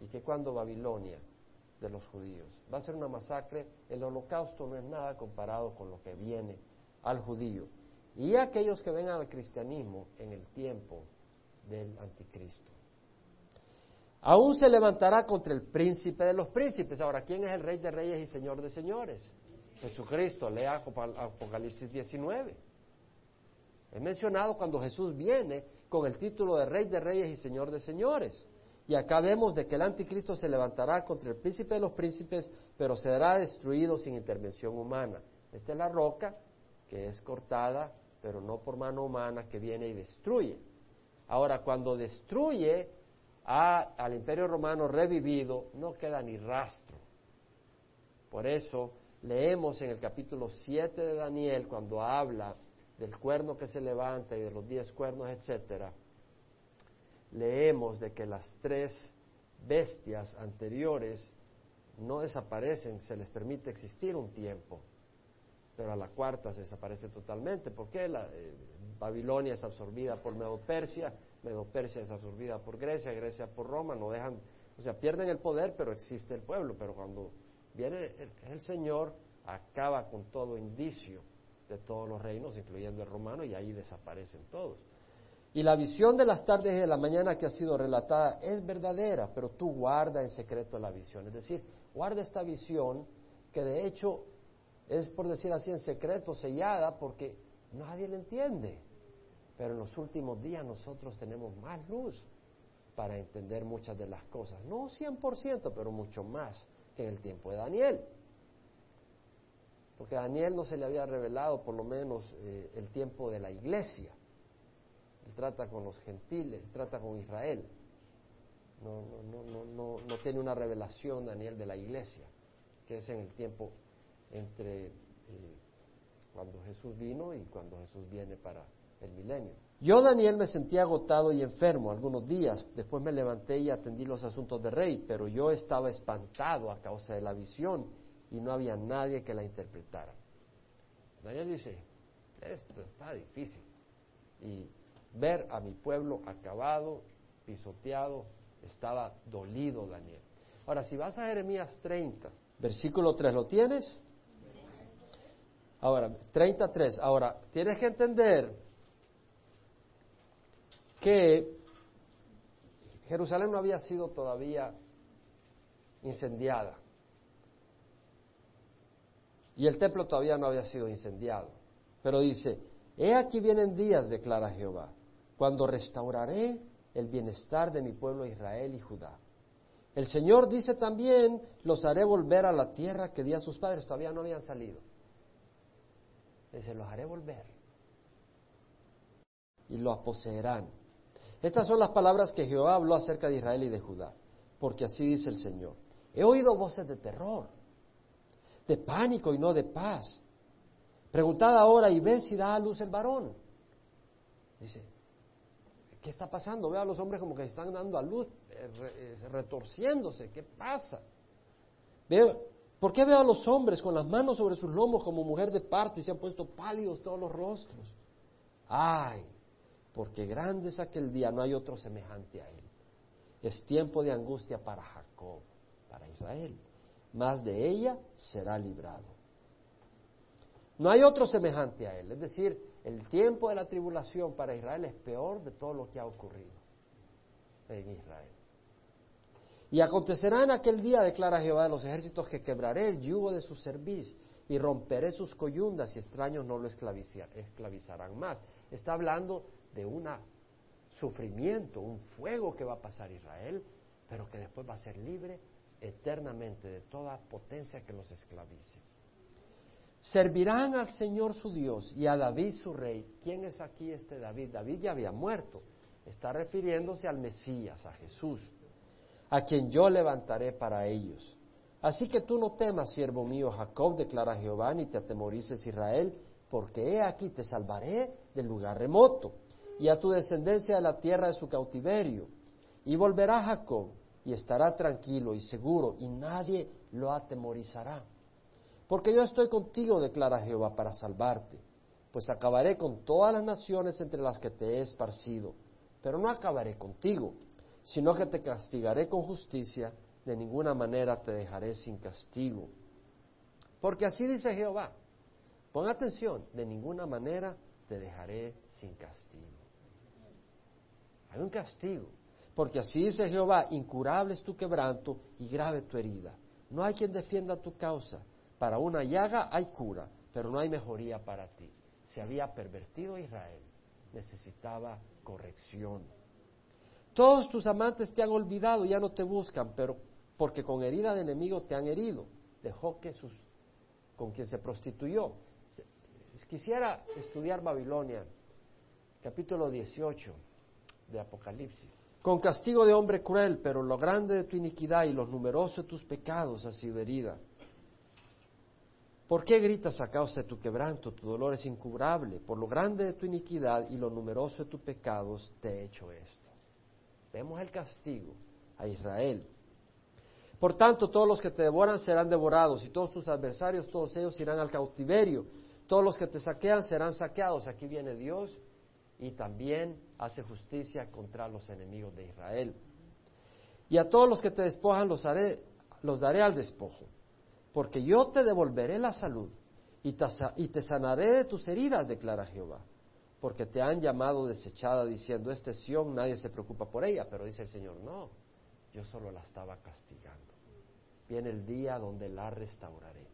y que cuando Babilonia de los judíos. Va a ser una masacre, el holocausto no es nada comparado con lo que viene al judío. y aquellos que vengan al cristianismo en el tiempo del anticristo. Aún se levantará contra el príncipe de los príncipes. Ahora, ¿quién es el rey de reyes y señor de señores? Jesucristo, lea Apocalipsis 19. Es mencionado cuando Jesús viene con el título de Rey de Reyes y Señor de Señores. Y acá vemos de que el anticristo se levantará contra el príncipe de los príncipes, pero será destruido sin intervención humana. Esta es la roca que es cortada, pero no por mano humana, que viene y destruye. Ahora, cuando destruye al imperio romano revivido, no queda ni rastro. Por eso leemos en el capítulo 7 de Daniel, cuando habla del cuerno que se levanta y de los diez cuernos, etcétera, leemos de que las tres bestias anteriores no desaparecen, se les permite existir un tiempo, pero a la cuarta se desaparece totalmente. ¿Por qué? La, eh, Babilonia es absorbida por Medo-Persia, Medo-Persia es absorbida por Grecia, Grecia por Roma, no dejan, o sea, pierden el poder, pero existe el pueblo, pero cuando viene el Señor, acaba con todo indicio de todos los reinos, incluyendo el romano, y ahí desaparecen todos. Y la visión de las tardes y de la mañana que ha sido relatada es verdadera, pero tú guarda en secreto la visión. Es decir, guarda esta visión que de hecho es, por decir así, en secreto, sellada, porque nadie la entiende. Pero en los últimos días nosotros tenemos más luz para entender muchas de las cosas. No 100%, pero mucho más que en el tiempo de Daniel porque a Daniel no se le había revelado por lo menos eh, el tiempo de la iglesia. Él trata con los gentiles, trata con Israel. No, no, no, no, no tiene una revelación Daniel de la iglesia, que es en el tiempo entre eh, cuando Jesús vino y cuando Jesús viene para el milenio. Yo, Daniel, me sentía agotado y enfermo algunos días. Después me levanté y atendí los asuntos de rey, pero yo estaba espantado a causa de la visión y no había nadie que la interpretara. Daniel dice, esto está difícil. Y ver a mi pueblo acabado, pisoteado, estaba dolido Daniel. Ahora, si vas a Jeremías 30, versículo 3, ¿lo tienes? Ahora, 33. Ahora, tienes que entender que Jerusalén no había sido todavía incendiada. Y el templo todavía no había sido incendiado. Pero dice, he aquí vienen días, declara Jehová, cuando restauraré el bienestar de mi pueblo Israel y Judá. El Señor dice también, los haré volver a la tierra que di a sus padres, todavía no habían salido. Dice, los haré volver. Y los poseerán. Estas son las palabras que Jehová habló acerca de Israel y de Judá, porque así dice el Señor. He oído voces de terror de pánico y no de paz. Preguntad ahora y ven si da a luz el varón. Dice, ¿qué está pasando? Veo a los hombres como que están dando a luz, eh, eh, retorciéndose. ¿Qué pasa? Veo, ¿Por qué veo a los hombres con las manos sobre sus lomos como mujer de parto y se han puesto pálidos todos los rostros? Ay, porque grande es aquel día, no hay otro semejante a él. Es tiempo de angustia para Jacob, para Israel más de ella será librado. No hay otro semejante a él, es decir, el tiempo de la tribulación para Israel es peor de todo lo que ha ocurrido en Israel. Y acontecerá en aquel día, declara Jehová de los ejércitos, que quebraré el yugo de su cerviz y romperé sus coyundas y extraños no lo esclavizarán más. Está hablando de un sufrimiento, un fuego que va a pasar Israel, pero que después va a ser libre eternamente de toda potencia que los esclavice. Servirán al Señor su Dios y a David su rey. ¿Quién es aquí este David? David ya había muerto. Está refiriéndose al Mesías, a Jesús, a quien yo levantaré para ellos. Así que tú no temas, siervo mío Jacob, declara Jehová, ni te atemorices Israel, porque he aquí te salvaré del lugar remoto y a tu descendencia de la tierra de su cautiverio. Y volverá Jacob y estará tranquilo y seguro y nadie lo atemorizará. Porque yo estoy contigo, declara Jehová, para salvarte, pues acabaré con todas las naciones entre las que te he esparcido, pero no acabaré contigo, sino que te castigaré con justicia, de ninguna manera te dejaré sin castigo. Porque así dice Jehová, pon atención, de ninguna manera te dejaré sin castigo. Hay un castigo, porque así dice Jehová, incurable es tu quebranto y grave tu herida. No hay quien defienda tu causa. Para una llaga hay cura, pero no hay mejoría para ti. Se había pervertido Israel, necesitaba corrección. Todos tus amantes te han olvidado, ya no te buscan, pero porque con herida de enemigo te han herido. Dejó que sus, con quien se prostituyó. Quisiera estudiar Babilonia, capítulo 18 de Apocalipsis. Con castigo de hombre cruel, pero lo grande de tu iniquidad y los numerosos de tus pecados ha sido herida. ¿Por qué gritas a causa de tu quebranto? Tu dolor es incubrable. Por lo grande de tu iniquidad y lo numeroso de tus pecados te he hecho esto. Vemos el castigo a Israel. Por tanto, todos los que te devoran serán devorados y todos tus adversarios, todos ellos irán al cautiverio. Todos los que te saquean serán saqueados. Aquí viene Dios y también hace justicia contra los enemigos de Israel. Y a todos los que te despojan los, haré, los daré al despojo porque yo te devolveré la salud y te, sanaré de tus heridas, declara Jehová, porque te han llamado desechada diciendo, esta es nadie se preocupa por ella, pero dice el Señor, no, yo solo la estaba castigando. Viene el día donde la restauraré.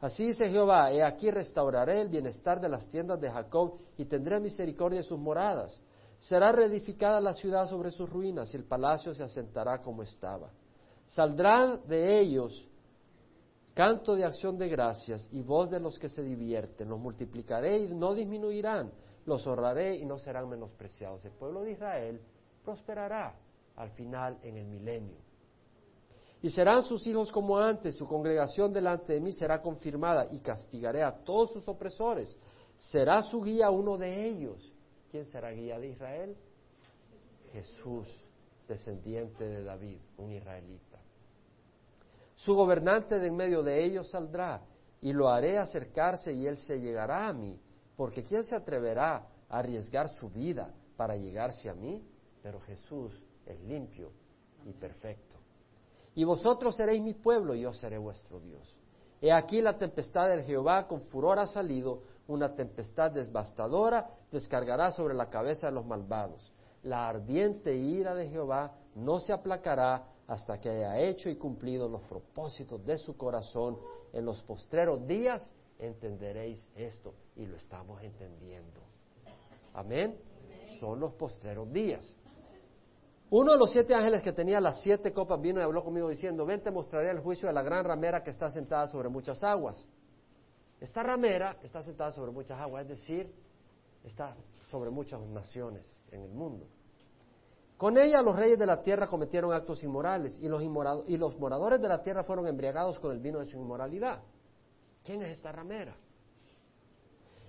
Así dice Jehová, he aquí restauraré el bienestar de las tiendas de Jacob y tendré misericordia de sus moradas. Será reedificada la ciudad sobre sus ruinas y el palacio se asentará como estaba. Saldrán de ellos canto de acción de gracias y voz de los que se divierten. Los multiplicaré y no disminuirán, los honraré y no serán menospreciados. El pueblo de Israel prosperará al final en el milenio. Y serán sus hijos como antes, su congregación delante de mí será confirmada y castigaré a todos sus opresores. Será su guía uno de ellos. ¿Quién será guía de Israel? Jesús, descendiente de David, un israelita. Su gobernante de en medio de ellos saldrá, y lo haré acercarse y él se llegará a mí, porque ¿quién se atreverá a arriesgar su vida para llegarse a mí? Pero Jesús es limpio y perfecto. Y vosotros seréis mi pueblo y yo seré vuestro Dios. He aquí la tempestad del Jehová con furor ha salido, una tempestad devastadora descargará sobre la cabeza de los malvados. La ardiente ira de Jehová no se aplacará hasta que haya hecho y cumplido los propósitos de su corazón. En los postreros días entenderéis esto y lo estamos entendiendo. Amén. Son los postreros días. Uno de los siete ángeles que tenía las siete copas vino y habló conmigo diciendo, ven te mostraré el juicio de la gran ramera que está sentada sobre muchas aguas. Esta ramera está sentada sobre muchas aguas, es decir, está sobre muchas naciones en el mundo. Con ella los reyes de la tierra cometieron actos inmorales y los, y los moradores de la tierra fueron embriagados con el vino de su inmoralidad. ¿Quién es esta ramera?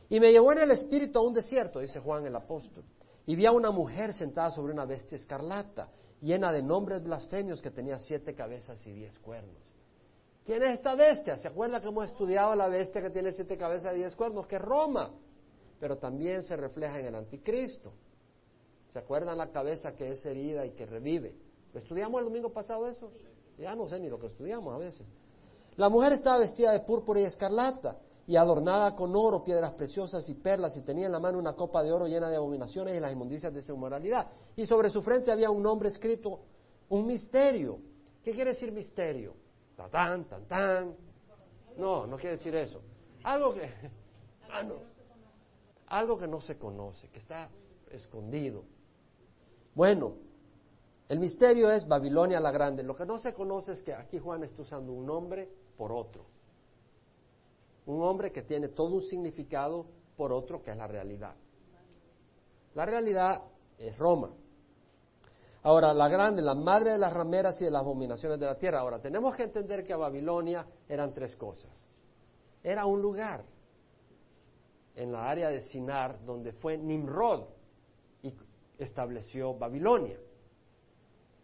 Y me llevó en el espíritu a un desierto, dice Juan el apóstol, y vi a una mujer sentada sobre una bestia escarlata, llena de nombres blasfemios que tenía siete cabezas y diez cuernos. ¿Quién es esta bestia? ¿Se acuerda que hemos estudiado la bestia que tiene siete cabezas y diez cuernos? Que es Roma, pero también se refleja en el anticristo. ¿Se acuerdan la cabeza que es herida y que revive? ¿Lo estudiamos el domingo pasado eso? Ya no sé ni lo que estudiamos a veces. La mujer estaba vestida de púrpura y escarlata y adornada con oro, piedras preciosas y perlas, y tenía en la mano una copa de oro llena de abominaciones y las inmundicias de su inmoralidad. Y sobre su frente había un nombre escrito, un misterio. ¿Qué quiere decir misterio? Tan, tan, tan. No, no quiere decir eso. Algo que, ah, algo que no se conoce, que está escondido. Bueno, el misterio es Babilonia la Grande. Lo que no se conoce es que aquí Juan está usando un nombre por otro. Un hombre que tiene todo un significado por otro que es la realidad. La realidad es Roma. Ahora, la grande, la madre de las rameras y de las abominaciones de la tierra. Ahora, tenemos que entender que a Babilonia eran tres cosas. Era un lugar en la área de Sinar donde fue Nimrod, estableció Babilonia.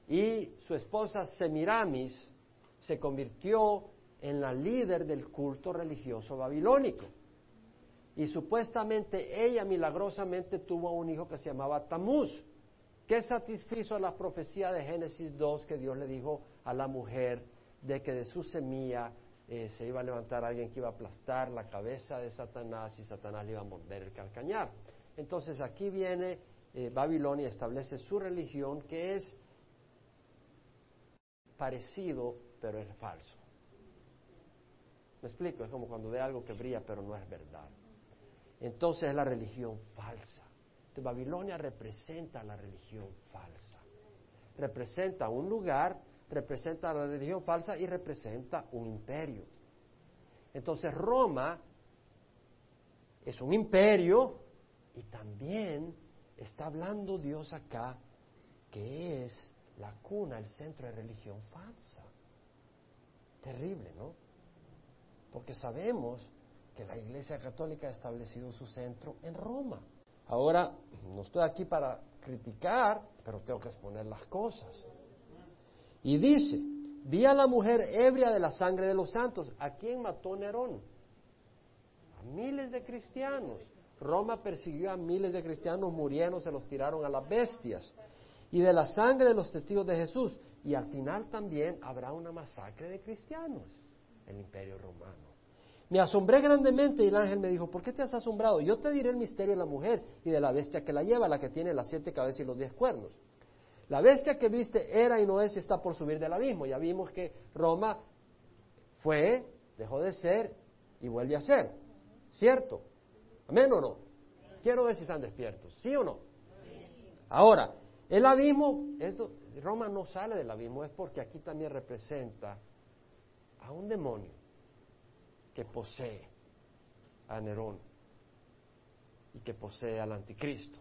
Y su esposa Semiramis se convirtió en la líder del culto religioso babilónico. Y supuestamente ella milagrosamente tuvo un hijo que se llamaba Tamuz, que satisfizo la profecía de Génesis 2 que Dios le dijo a la mujer de que de su semilla eh, se iba a levantar alguien que iba a aplastar la cabeza de Satanás y Satanás le iba a morder el calcañar. Entonces aquí viene eh, Babilonia, establece su religión que es parecido, pero es falso. ¿Me explico? Es como cuando ve algo que brilla, pero no es verdad. Entonces es la religión falsa. De Babilonia representa la religión falsa. Representa un lugar, representa la religión falsa y representa un imperio. Entonces Roma es un imperio y también está hablando Dios acá que es la cuna, el centro de religión falsa. Terrible, ¿no? Porque sabemos que la Iglesia Católica ha establecido su centro en Roma. Ahora, no estoy aquí para criticar, pero tengo que exponer las cosas. Y dice, vi a la mujer ebria de la sangre de los santos. ¿A quién mató Nerón? A miles de cristianos. Roma persiguió a miles de cristianos, murieron, se los tiraron a las bestias. Y de la sangre de los testigos de Jesús. Y al final también habrá una masacre de cristianos, el imperio romano. Me asombré grandemente y el ángel me dijo, ¿por qué te has asombrado? Yo te diré el misterio de la mujer y de la bestia que la lleva, la que tiene las siete cabezas y los diez cuernos. La bestia que viste era y no es y está por subir del abismo. Ya vimos que Roma fue, dejó de ser y vuelve a ser. ¿Cierto? ¿Amén o no? Quiero ver si están despiertos. ¿Sí o no? Ahora, el abismo, Roma no sale del abismo, es porque aquí también representa a un demonio que posee a Nerón y que posee al anticristo.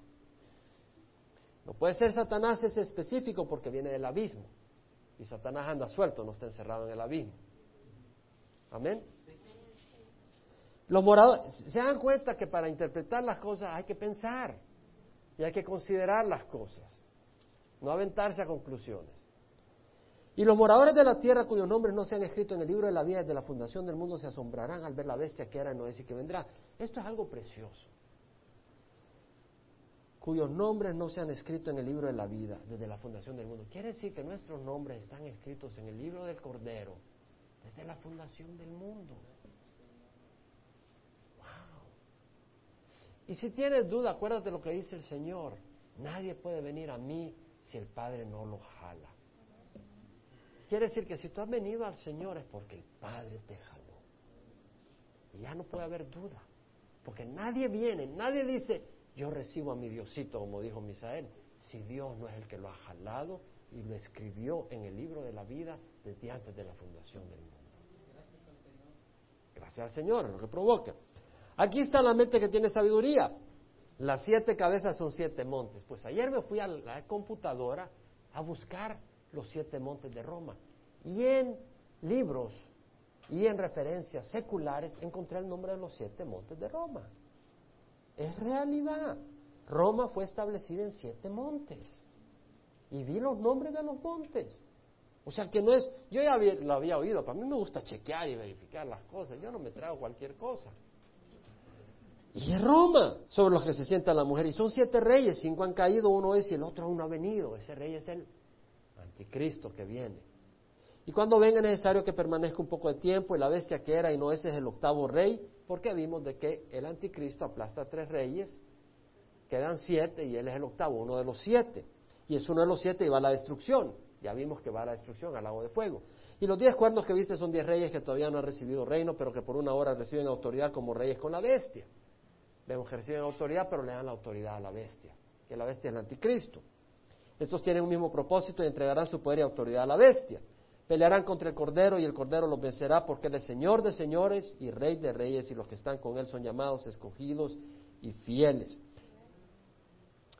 No puede ser Satanás ese específico porque viene del abismo. Y Satanás anda suelto, no está encerrado en el abismo. Amén. Los moradores se dan cuenta que para interpretar las cosas hay que pensar y hay que considerar las cosas, no aventarse a conclusiones. Y los moradores de la tierra cuyos nombres no se han escrito en el libro de la vida desde la fundación del mundo se asombrarán al ver la bestia que era, no es y que vendrá. Esto es algo precioso. Cuyos nombres no se han escrito en el libro de la vida desde la fundación del mundo. Quiere decir que nuestros nombres están escritos en el libro del Cordero desde la fundación del mundo. Wow. Y si tienes duda, acuérdate lo que dice el Señor. Nadie puede venir a mí si el Padre no lo jala. Quiere decir que si tú has venido al Señor es porque el Padre te jaló. Y ya no puede haber duda. Porque nadie viene, nadie dice, yo recibo a mi Diosito, como dijo Misael, si Dios no es el que lo ha jalado y lo escribió en el libro de la vida desde antes de la fundación del mundo. Gracias al Señor, lo que provoca. Aquí está la mente que tiene sabiduría. Las siete cabezas son siete montes. Pues ayer me fui a la computadora a buscar los siete montes de Roma. Y en libros y en referencias seculares encontré el nombre de los siete montes de Roma. Es realidad. Roma fue establecida en siete montes. Y vi los nombres de los montes. O sea que no es, yo ya lo había oído, para mí me gusta chequear y verificar las cosas, yo no me trago cualquier cosa. Y es Roma sobre los que se sienta la mujer. Y son siete reyes, cinco han caído, uno es y el otro aún no ha venido. Ese rey es el anticristo que viene. Y cuando venga es necesario que permanezca un poco de tiempo y la bestia que era y no ese es el octavo rey, porque vimos de que el anticristo aplasta a tres reyes, quedan siete y él es el octavo, uno de los siete. Y es uno de los siete y va a la destrucción. Ya vimos que va a la destrucción, al lago de fuego. Y los diez cuernos que viste son diez reyes que todavía no han recibido reino, pero que por una hora reciben autoridad como reyes con la bestia. Vemos que reciben autoridad, pero le dan la autoridad a la bestia, que la bestia es el anticristo. Estos tienen un mismo propósito y entregarán su poder y autoridad a la bestia. Pelearán contra el Cordero y el Cordero los vencerá porque Él es Señor de señores y Rey de reyes y los que están con Él son llamados, escogidos y fieles.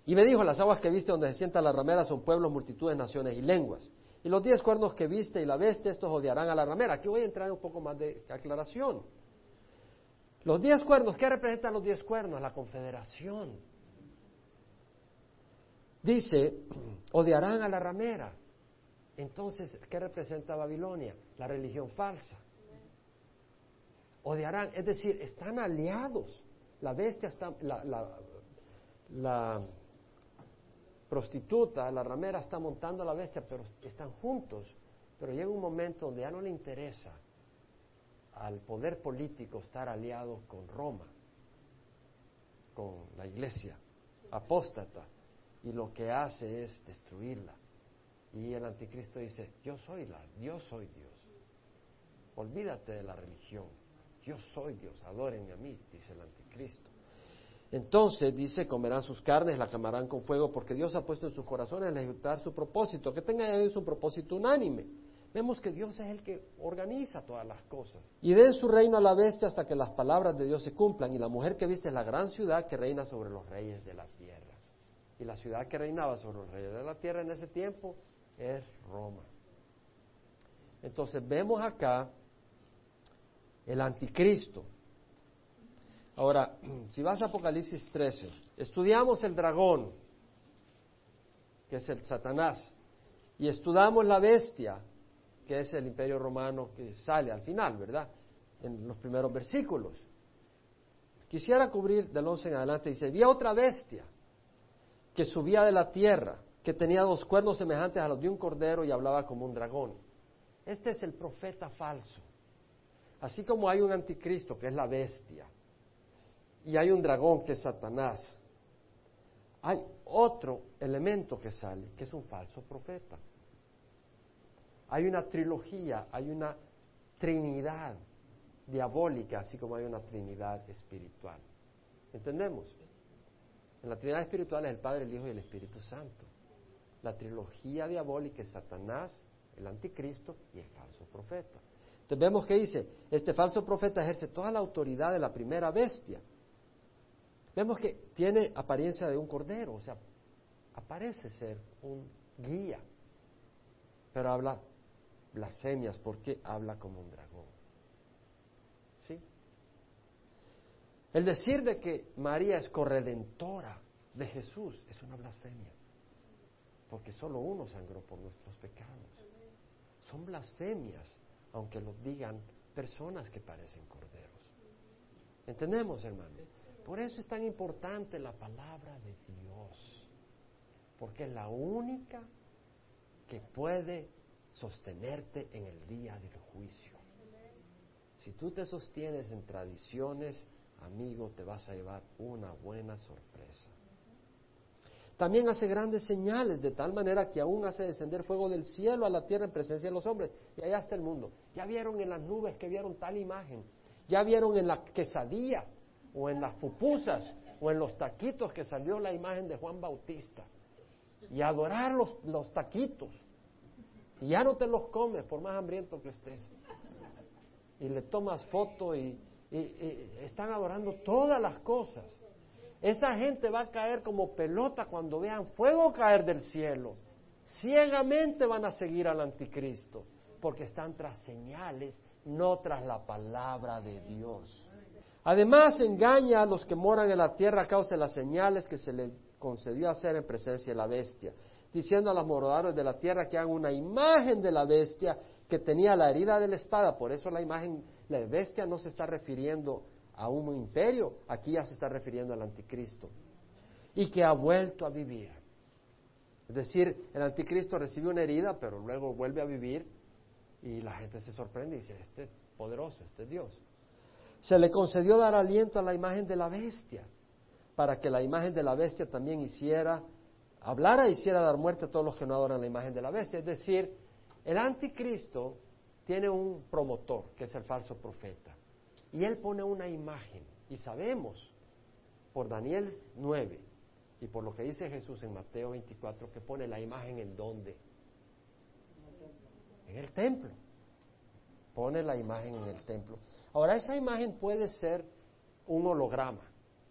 Y me dijo, las aguas que viste donde se sienta la ramera son pueblos, multitudes, naciones y lenguas. Y los diez cuernos que viste y la bestia, estos odiarán a la ramera. Aquí voy a entrar en un poco más de aclaración. Los diez cuernos, ¿qué representan los diez cuernos? La confederación. Dice, odiarán a la ramera. Entonces, ¿qué representa Babilonia? La religión falsa. Odiarán, es decir, están aliados. La bestia está, la, la, prostituta, la ramera está montando a la bestia, pero están juntos. Pero llega un momento donde ya no le interesa al poder político estar aliado con Roma, con la iglesia apóstata, y lo que hace es destruirla. Y el anticristo dice, yo soy la, yo soy Dios. Olvídate de la religión. Yo soy Dios, adórenme a mí, dice el anticristo. Entonces dice, comerán sus carnes, la quemarán con fuego, porque Dios ha puesto en sus corazones el ejecutar su propósito, que tenga ellos un propósito unánime. Vemos que Dios es el que organiza todas las cosas. Y den su reino a la bestia hasta que las palabras de Dios se cumplan. Y la mujer que viste es la gran ciudad que reina sobre los reyes de la tierra. Y la ciudad que reinaba sobre los reyes de la tierra en ese tiempo es Roma. Entonces vemos acá el anticristo. Ahora, si vas a Apocalipsis 13, estudiamos el dragón, que es el Satanás, y estudiamos la bestia, que es el imperio romano que sale al final, ¿verdad? En los primeros versículos. Quisiera cubrir del 11 en adelante, dice, había otra bestia que subía de la tierra, que tenía dos cuernos semejantes a los de un cordero y hablaba como un dragón. Este es el profeta falso. Así como hay un anticristo que es la bestia y hay un dragón que es Satanás, hay otro elemento que sale, que es un falso profeta. Hay una trilogía, hay una trinidad diabólica, así como hay una trinidad espiritual. ¿Entendemos? En la trinidad espiritual es el Padre, el Hijo y el Espíritu Santo. La trilogía diabólica es Satanás, el anticristo y el falso profeta. Entonces vemos que dice, este falso profeta ejerce toda la autoridad de la primera bestia. Vemos que tiene apariencia de un cordero, o sea, aparece ser un guía, pero habla blasfemias porque habla como un dragón. ¿Sí? El decir de que María es corredentora de Jesús es una blasfemia, porque solo uno sangró por nuestros pecados. Son blasfemias, aunque lo digan personas que parecen corderos. ¿Entendemos, hermano? Por eso es tan importante la palabra de Dios, porque es la única que puede sostenerte en el día del juicio. Si tú te sostienes en tradiciones, amigo, te vas a llevar una buena sorpresa. También hace grandes señales, de tal manera que aún hace descender fuego del cielo a la tierra en presencia de los hombres. Y allá está el mundo. Ya vieron en las nubes que vieron tal imagen. Ya vieron en la quesadilla, o en las pupusas, o en los taquitos que salió la imagen de Juan Bautista. Y adorar los, los taquitos. Y ya no te los comes por más hambriento que estés. Y le tomas foto y, están adorando todas las cosas. Esa gente va a caer como pelota cuando vean fuego caer del cielo. Ciegamente van a seguir al anticristo porque están tras señales, no tras la palabra de Dios. Además engaña a los que moran en la tierra a causa de las señales que se le concedió hacer en presencia de la bestia diciendo a los moradores de la tierra que hagan una imagen de la bestia que tenía la herida de la espada. Por eso la imagen, la bestia no se está refiriendo a un imperio, aquí ya se está refiriendo al anticristo. Y que ha vuelto a vivir. Es decir, el anticristo recibe una herida, pero luego vuelve a vivir y la gente se sorprende y dice, este es poderoso, este es Dios. Se le concedió dar aliento a la imagen de la bestia, para que la imagen de la bestia también hiciera hablara y hiciera dar muerte a todos los que no adoran la imagen de la bestia. Es decir, el anticristo tiene un promotor, que es el falso profeta, y él pone una imagen, y sabemos por Daniel 9 y por lo que dice Jesús en Mateo 24 que pone la imagen en dónde? En el templo. Pone la imagen en el templo. Ahora, esa imagen puede ser un holograma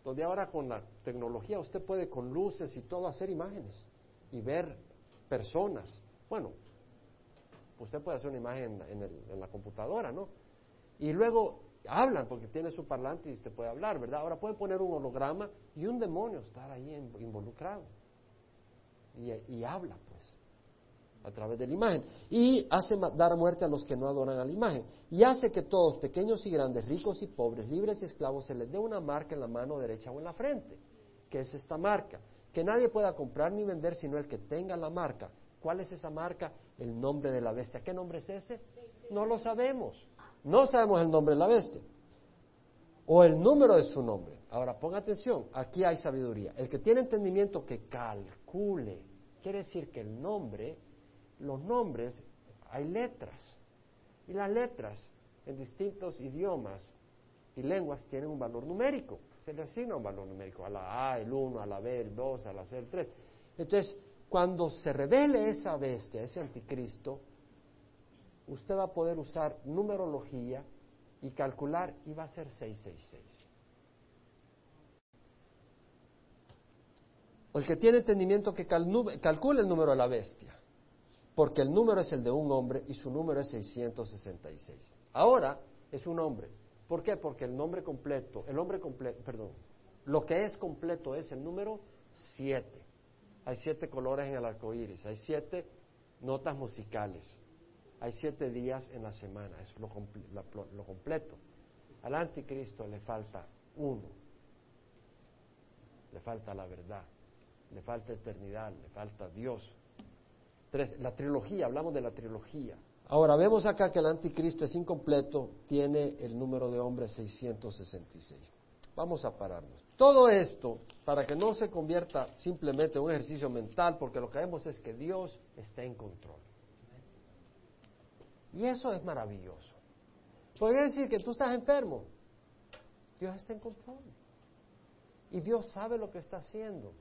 donde ahora con la tecnología usted puede con luces y todo hacer imágenes y ver personas. Bueno, usted puede hacer una imagen en, la computadora, ¿no? Y luego hablan porque tiene su parlante y usted puede hablar, ¿verdad? Ahora pueden poner un holograma y un demonio estar ahí involucrado y habla, pues a través de la imagen, y hace dar muerte a los que no adoran a la imagen, y hace que todos, pequeños y grandes, ricos y pobres, libres y esclavos, se les dé una marca en la mano derecha o en la frente, que es esta marca, que nadie pueda comprar ni vender sino el que tenga la marca. ¿Cuál es esa marca? El nombre de la bestia. ¿Qué nombre es ese? No lo sabemos. No sabemos el nombre de la bestia o el número de su nombre. Ahora, ponga atención, aquí hay sabiduría. El que tiene entendimiento que calcule, quiere decir que el nombre, los nombres, hay letras. Y las letras en distintos idiomas y lenguas tienen un valor numérico. Se le asigna un valor numérico a la A, el 1, a la B, el 2, a la C, el 3. Entonces, cuando se revele esa bestia, ese anticristo, usted va a poder usar numerología y calcular y va a ser 666. El que tiene entendimiento que calcule el número de la bestia, porque el número es el de un hombre y su número es 666. Ahora es un hombre. ¿Por qué? Porque el nombre completo, el hombre completo, perdón, lo que es completo es el número 7. Hay siete colores en el arco iris, hay siete notas musicales, hay siete días en la semana, es lo, lo completo. Al anticristo le falta uno, le falta la verdad, le falta eternidad, le falta Dios. Tres, la trilogía, hablamos de la trilogía. Ahora, vemos acá que el anticristo es incompleto, tiene el número de hombres 666. Vamos a pararnos. Todo esto para que no se convierta simplemente en un ejercicio mental, porque lo que vemos es que Dios está en control. Y eso es maravilloso. Podría decir que tú estás enfermo. Dios está en control. Y Dios sabe lo que está haciendo.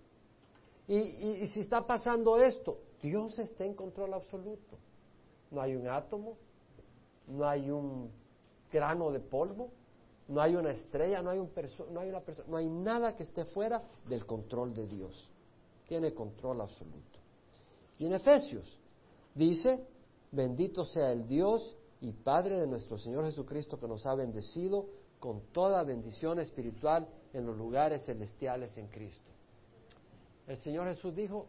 Y, si está pasando esto, Dios está en control absoluto. No hay un átomo, no hay un grano de polvo, no hay una estrella, no hay, un no hay una persona, no hay nada que esté fuera del control de Dios. Tiene control absoluto. Y en Efesios dice, Bendito sea el Dios y Padre de nuestro Señor Jesucristo que nos ha bendecido con toda bendición espiritual en los lugares celestiales en Cristo. El Señor Jesús dijo,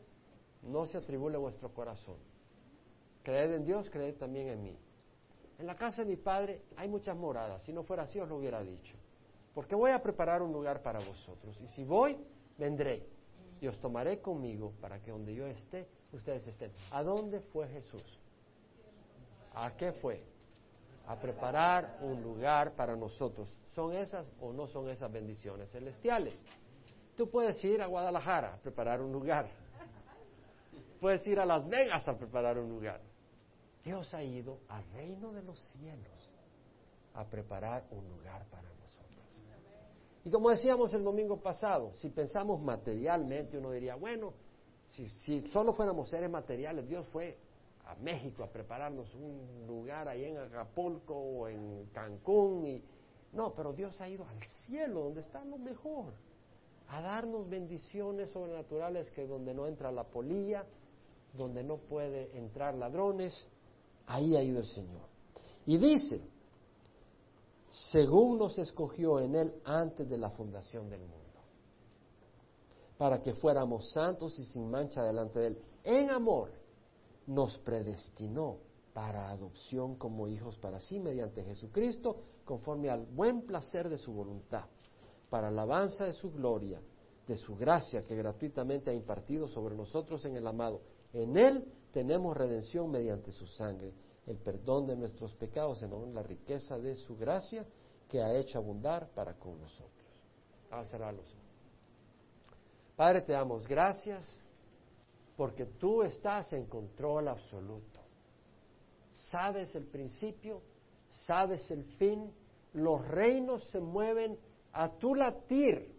no se atribule vuestro corazón. Creed en Dios, creed también en mí. En la casa de mi Padre hay muchas moradas. Si no fuera así, os lo hubiera dicho. Porque voy a preparar un lugar para vosotros. Y si voy, vendré. Y os tomaré conmigo para que donde yo esté, ustedes estén. ¿A dónde fue Jesús? ¿A qué fue? A preparar un lugar para nosotros. ¿Son esas o no son esas bendiciones celestiales? Tú puedes ir a Guadalajara a preparar un lugar. Puedes ir a Las Vegas a preparar un lugar. Dios ha ido al reino de los cielos a preparar un lugar para nosotros. Y como decíamos el domingo pasado, si pensamos materialmente, uno diría, bueno, si, solo fuéramos seres materiales, Dios fue a México a prepararnos un lugar ahí en Acapulco o en Cancún. Y... No, pero Dios ha ido al cielo, donde está lo mejor, a darnos bendiciones sobrenaturales que donde no entra la polilla, donde no puede entrar ladrones, ahí ha ido el Señor. Y dice, según nos escogió en Él antes de la fundación del mundo, para que fuéramos santos y sin mancha delante de Él, en amor nos predestinó para adopción como hijos para sí mediante Jesucristo, conforme al buen placer de su voluntad, para alabanza de su gloria, de su gracia que gratuitamente ha impartido sobre nosotros en el amado. En Él tenemos redención mediante su sangre, el perdón de nuestros pecados en la riqueza de su gracia que ha hecho abundar para con nosotros. a cerrar Padre, te damos gracias porque tú estás en control absoluto. Sabes el principio, sabes el fin, los reinos se mueven a tu latir.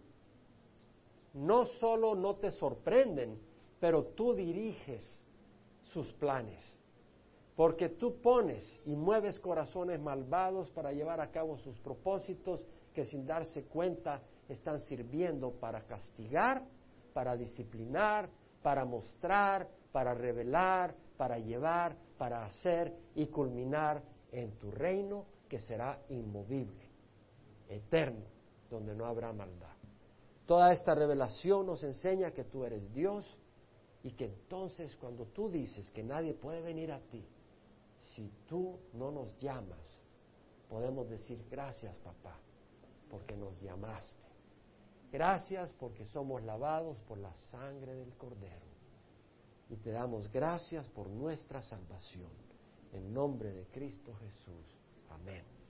No solo no te sorprenden, pero tú diriges sus planes. Porque tú pones y mueves corazones malvados para llevar a cabo sus propósitos que sin darse cuenta están sirviendo para castigar, para disciplinar, para mostrar, para revelar, para llevar, para hacer y culminar en tu reino que será inmovible, eterno, donde no habrá maldad. Toda esta revelación nos enseña que tú eres Dios y que entonces cuando tú dices que nadie puede venir a ti, si tú no nos llamas, podemos decir gracias papá, porque nos llamaste. Gracias porque somos lavados por la sangre del Cordero. Y te damos gracias por nuestra salvación. En nombre de Cristo Jesús. Amén.